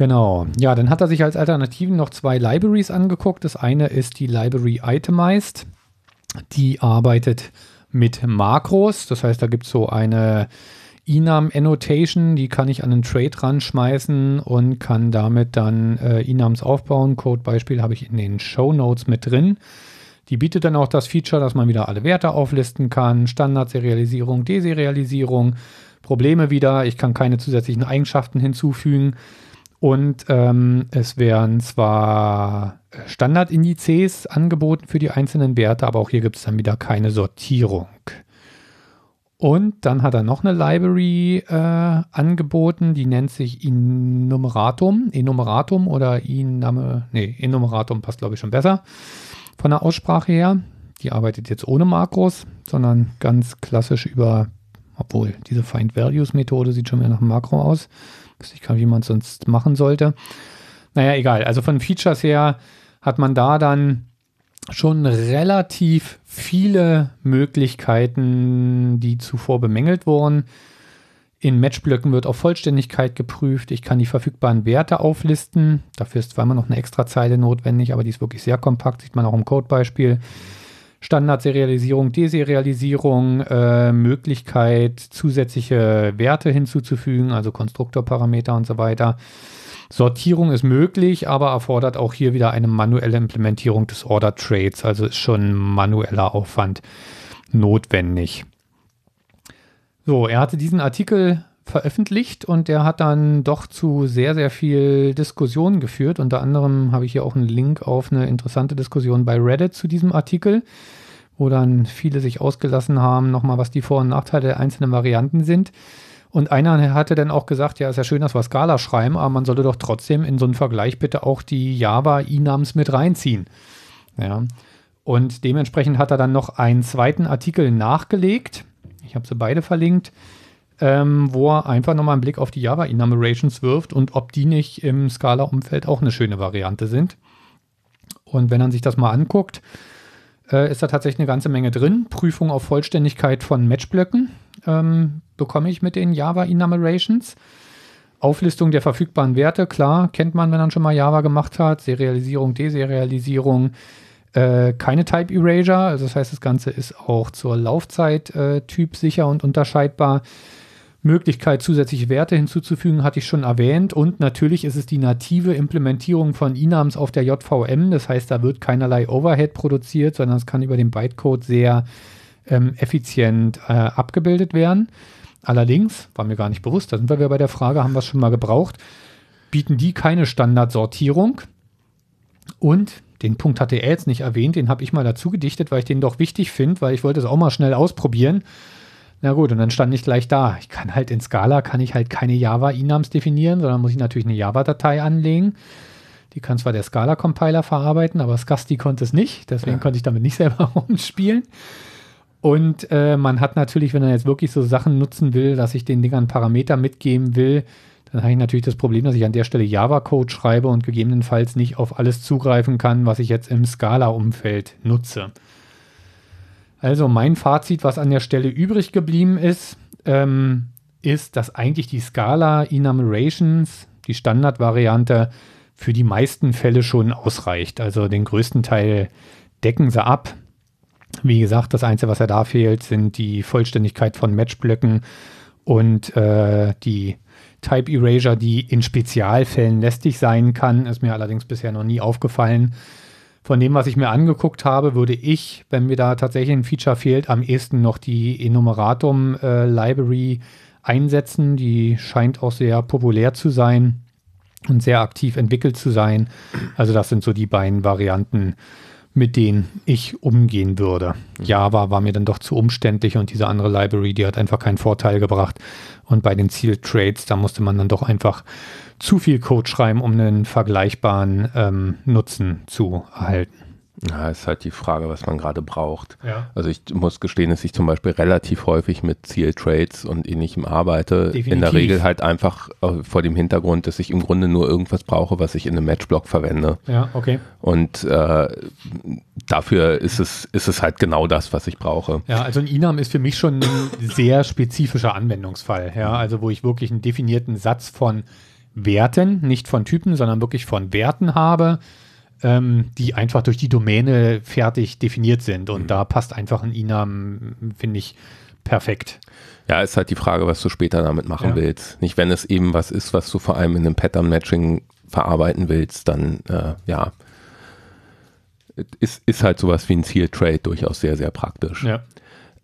Genau. Ja, dann hat er sich als Alternativen noch zwei Libraries angeguckt. Das eine ist die Library Itemized. Die arbeitet mit Makros. Das heißt, da gibt es so eine Enum Annotation, die kann ich an einen Trade ranschmeißen und kann damit dann äh, Enums aufbauen. Codebeispiel habe ich in den Show Notes mit drin. Die bietet dann auch das Feature, dass man wieder alle Werte auflisten kann, Standardserialisierung, Deserialisierung, Probleme wieder, ich kann keine zusätzlichen Eigenschaften hinzufügen Und ähm, es werden zwar Standardindizes angeboten für die einzelnen Werte, aber auch hier gibt es dann wieder keine Sortierung. Und dann hat er noch eine Library äh, angeboten, die nennt sich Enumeratum, Enumeratum oder Inname, nee, Enumeratum passt glaube ich schon besser von der Aussprache her. Die arbeitet jetzt ohne Makros, sondern ganz klassisch über, obwohl diese Find Values Methode sieht schon mehr nach einem Makro aus. Weiß ich gar nicht, wie man es sonst machen sollte. Naja, egal. Also von Features her hat man da dann schon relativ viele Möglichkeiten, die zuvor bemängelt wurden. In Matchblöcken wird auf Vollständigkeit geprüft. Ich kann die verfügbaren Werte auflisten. Dafür ist immer noch eine extra Zeile notwendig, aber die ist wirklich sehr kompakt. Sieht man auch im Codebeispiel. Standardserialisierung, Deserialisierung, äh, Möglichkeit, zusätzliche Werte hinzuzufügen, also Konstruktorparameter und so weiter. Sortierung ist möglich, aber erfordert auch hier wieder eine manuelle Implementierung des Order Trades, also ist schon manueller Aufwand notwendig. So, er hatte diesen Artikel veröffentlicht und der hat dann doch zu sehr, sehr viel Diskussionen geführt. Unter anderem habe ich hier auch einen Link auf eine interessante Diskussion bei Reddit zu diesem Artikel, wo dann viele sich ausgelassen haben, nochmal was die Vor- und Nachteile der einzelnen Varianten sind. Und einer hatte dann auch gesagt, ja, ist ja schön, dass wir Scala schreiben, aber man sollte doch trotzdem in so einen Vergleich bitte auch die Java-Inams mit reinziehen. Ja. Und dementsprechend hat er dann noch einen zweiten Artikel nachgelegt. Ich habe sie beide verlinkt, ähm, wo er einfach nochmal einen Blick auf die Java Enumerations wirft und ob die nicht im Scala-Umfeld auch eine schöne Variante sind. Und wenn man sich das mal anguckt, äh, ist da tatsächlich eine ganze Menge drin. Prüfung auf Vollständigkeit von Matchblöcken ähm, bekomme ich mit den Java Enumerations. Auflistung der verfügbaren Werte, klar, kennt man, wenn man schon mal Java gemacht hat. Serialisierung, Deserialisierung, äh, keine Type Erasure. Also das heißt, das Ganze ist auch zur Laufzeit äh, typsicher und unterscheidbar. Möglichkeit, zusätzliche Werte hinzuzufügen, hatte ich schon erwähnt. Und natürlich ist es die native Implementierung von Inams auf der JVM. Das heißt, da wird keinerlei Overhead produziert, sondern es kann über den Bytecode sehr ähm, effizient äh, abgebildet werden. Allerdings, war mir gar nicht bewusst, da sind wir wieder bei der Frage, haben wir es schon mal gebraucht, bieten die keine Standardsortierung. Und den Punkt hatte er jetzt nicht erwähnt, den habe ich mal dazu gedichtet, weil ich den doch wichtig finde, weil ich wollte es auch mal schnell ausprobieren. Na gut, und dann stand ich gleich da. Ich kann halt in Scala, kann ich halt keine Java-Inams definieren, sondern muss ich natürlich eine Java-Datei anlegen. Die kann zwar der Scala-Compiler verarbeiten, aber Scasti konnte es nicht. Deswegen ja. konnte ich damit nicht selber rumspielen. Und äh, man hat natürlich, wenn er jetzt wirklich so Sachen nutzen will, dass ich den Dingern Parameter mitgeben will, dann habe ich natürlich das Problem, dass ich an der Stelle Java-Code schreibe und gegebenenfalls nicht auf alles zugreifen kann, was ich jetzt im Scala-Umfeld nutze. Also mein Fazit, was an der Stelle übrig geblieben ist, ähm, ist, dass eigentlich die Scala Enumerations, die Standardvariante, für die meisten Fälle schon ausreicht. Also den größten Teil decken sie ab. Wie gesagt, das Einzige, was ja da fehlt, sind die Vollständigkeit von Matchblöcken und äh, die Type Erasure, die in Spezialfällen lästig sein kann. Ist mir allerdings bisher noch nie aufgefallen. Von dem, was ich mir angeguckt habe, würde ich, wenn mir da tatsächlich ein Feature fehlt, am ehesten noch die Enumeratum äh, Library einsetzen. Die scheint auch sehr populär zu sein und sehr aktiv entwickelt zu sein. Also das sind so die beiden Varianten, mit denen ich umgehen würde. Mhm. Java war mir dann doch zu umständlich und diese andere Library, die hat einfach keinen Vorteil gebracht. Und bei den Ziel-Trades, da musste man dann doch einfach zu viel Code schreiben, um einen vergleichbaren ähm, Nutzen zu erhalten. Ja, ist halt die Frage, was man gerade braucht. Ja. Also ich muss gestehen, dass ich zum Beispiel relativ häufig mit Zieltrades und ähnlichem arbeite. Definitiv. In der Regel halt einfach äh, vor dem Hintergrund, dass ich im Grunde nur irgendwas brauche, was ich in einem Matchblock verwende. Ja, okay. Und äh, dafür ist es, ist es halt genau das, was ich brauche. Ja, also ein Inam ist für mich schon ein sehr spezifischer Anwendungsfall. Ja, also wo ich wirklich einen definierten Satz von Werten, nicht von Typen, sondern wirklich von Werten habe ähm, die einfach durch die Domäne fertig definiert sind. Und mhm. da passt einfach ein Inam, finde ich, perfekt. Ja, ist halt die Frage, was du später damit machen ja. willst. Nicht, wenn es eben was ist, was du vor allem in einem Pattern-Matching verarbeiten willst, dann äh, ja, ist, ist halt sowas wie ein Ziel-Trade durchaus sehr, sehr praktisch. Ja.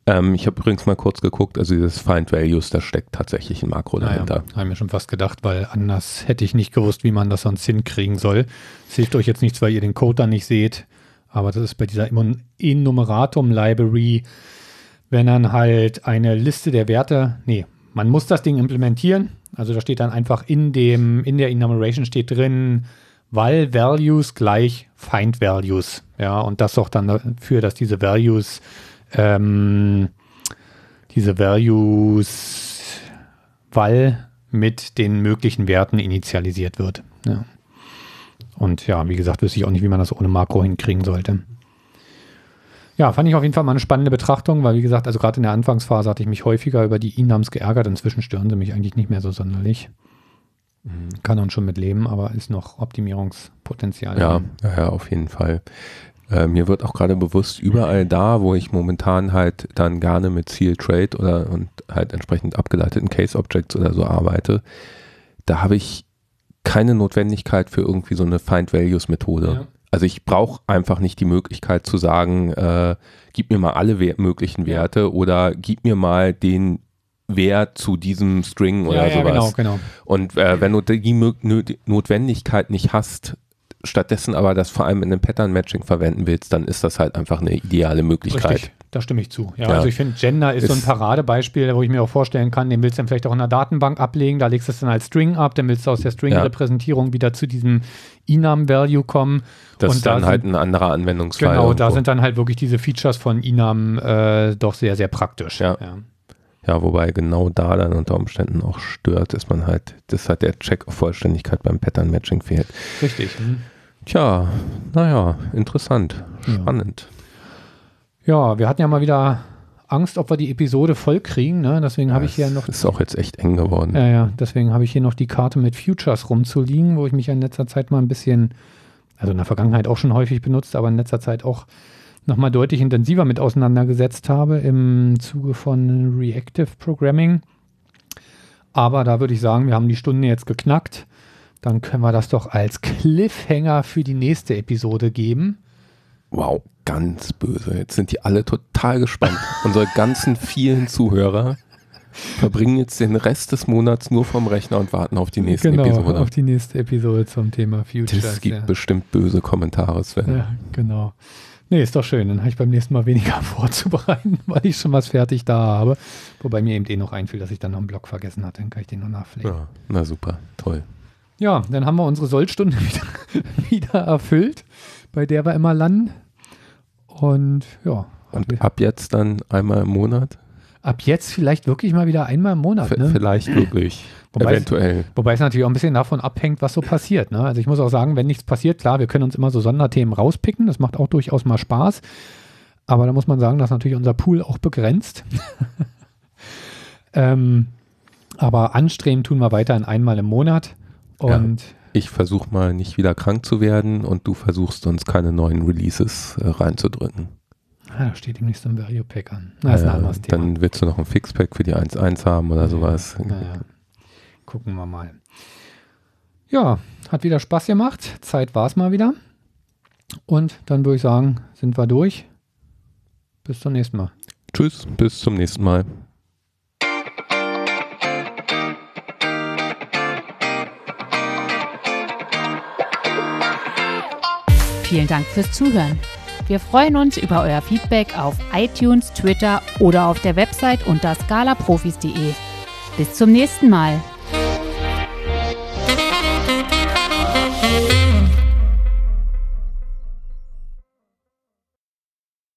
Ähm, ich habe übrigens mal kurz geguckt, also dieses Find Values, da steckt tatsächlich ein Makro dahinter. Naja, haben wir schon fast gedacht, weil anders hätte ich nicht gewusst, wie man das sonst hinkriegen soll. Es hilft euch jetzt nichts, weil ihr den Code dann nicht seht, aber das ist bei dieser Enumeratum Library, wenn dann halt eine Liste der Werte, nee, man muss das Ding implementieren. Also da steht dann einfach in dem, in der Enumeration steht drin, val values gleich find values. Ja, und das sorgt dann dafür, dass diese Values, ähm, diese Values val mit den möglichen Werten initialisiert wird. Ja. Und ja, wie gesagt, wüsste ich auch nicht, wie man das ohne Makro hinkriegen sollte. Ja, fand ich auf jeden Fall mal eine spannende Betrachtung, weil wie gesagt, also gerade in der Anfangsphase hatte ich mich häufiger über die Inams geärgert. Inzwischen stören sie mich eigentlich nicht mehr so sonderlich. Mhm. Kann man schon mit leben, aber ist noch Optimierungspotenzial. Ja, ja auf jeden Fall. Äh, mir wird auch gerade bewusst, überall da, wo ich momentan halt dann gerne mit Seal Trade oder und halt entsprechend abgeleiteten Case Objects oder so arbeite, da habe ich keine Notwendigkeit für irgendwie so eine Find Values Methode. Ja. Also ich brauche einfach nicht die Möglichkeit zu sagen, äh, gib mir mal alle We möglichen Werte oder gib mir mal den Wert zu diesem String oder ja, sowas. Ja, genau, genau. Und äh, wenn du die Notwendigkeit nicht hast, stattdessen aber das vor allem in einem Pattern-Matching verwenden willst, dann ist das halt einfach eine ideale Möglichkeit. Richtig, da stimme ich zu. Ja, ja. Also ich finde, Gender ist, ist, so ein Paradebeispiel, wo ich mir auch vorstellen kann, den willst du dann vielleicht auch in der Datenbank ablegen, da legst du es dann als String ab, dann willst du aus der String-Repräsentierung ja. wieder zu diesem Enum-Value kommen. Das und ist dann da halt sind, ein anderer Anwendungsfall. Genau, irgendwo. da sind dann halt wirklich diese Features von Enum äh, doch sehr, sehr praktisch. Ja. ja. Ja, wobei genau da dann unter Umständen auch stört, dass man halt, dass halt der Check auf Vollständigkeit beim Pattern-Matching fehlt. Richtig. Mhm. Tja, naja, interessant, spannend. Ja. ja, wir hatten ja mal wieder Angst, ob wir die Episode voll kriegen. Ne? Deswegen habe ich hier noch. Ist auch jetzt echt eng geworden. Ja, ja. Deswegen habe ich hier noch die Karte mit Futures rumzuliegen, wo ich mich in letzter Zeit mal ein bisschen, also in der Vergangenheit auch schon häufig benutzt, aber in letzter Zeit auch nochmal deutlich intensiver mit auseinandergesetzt habe im Zuge von Reactive Programming. Aber da würde ich sagen, wir haben die Stunde jetzt geknackt. Dann können wir das doch als Cliffhanger für die nächste Episode geben. Wow, ganz böse. Jetzt sind die alle total gespannt. Unsere ganzen vielen Zuhörer verbringen jetzt den Rest des Monats nur vom Rechner und warten auf die nächste genau, Episode. auf die nächste Episode zum Thema Futures. Es gibt ja. bestimmt böse Kommentare, Sven. Ja, genau. Nee, ist doch schön. Dann habe ich beim nächsten Mal weniger vorzubereiten, weil ich schon was fertig da habe. Wobei mir eben eh noch einfiel, dass ich dann noch einen Blog vergessen hatte. Dann kann ich den noch nachpflegen. Ja, na super, toll. Ja, dann haben wir unsere Sollstunde wieder, wieder erfüllt, bei der wir immer landen. Und ja. Und ab jetzt dann einmal im Monat? Ab jetzt vielleicht wirklich mal wieder einmal im Monat. Ne? Vielleicht wirklich. Wobei Eventuell. Es, wobei es natürlich auch ein bisschen davon abhängt, was so passiert. Ne? Also ich muss auch sagen, wenn nichts passiert, klar, wir können uns immer so Sonderthemen rauspicken. Das macht auch durchaus mal Spaß. Aber da muss man sagen, dass natürlich unser Pool auch begrenzt. ähm, aber anstreben tun wir weiterhin einmal im Monat. Und ja, ich versuche mal nicht wieder krank zu werden und du versuchst uns keine neuen Releases äh, reinzudrücken. Ah, da steht demnächst ein Value Pack an. Na, ist ein anderes Thema. Dann willst du noch ein Fixpack für die 1.1 haben oder sowas. Naja. Gucken wir mal. Ja, hat wieder Spaß gemacht. Zeit war es mal wieder. Und dann würde ich sagen, sind wir durch. Bis zum nächsten Mal. Tschüss, bis zum nächsten Mal. Vielen Dank fürs Zuhören. Wir freuen uns über euer Feedback auf iTunes, Twitter oder auf der Website unter scalaprofis.de. Bis zum nächsten Mal.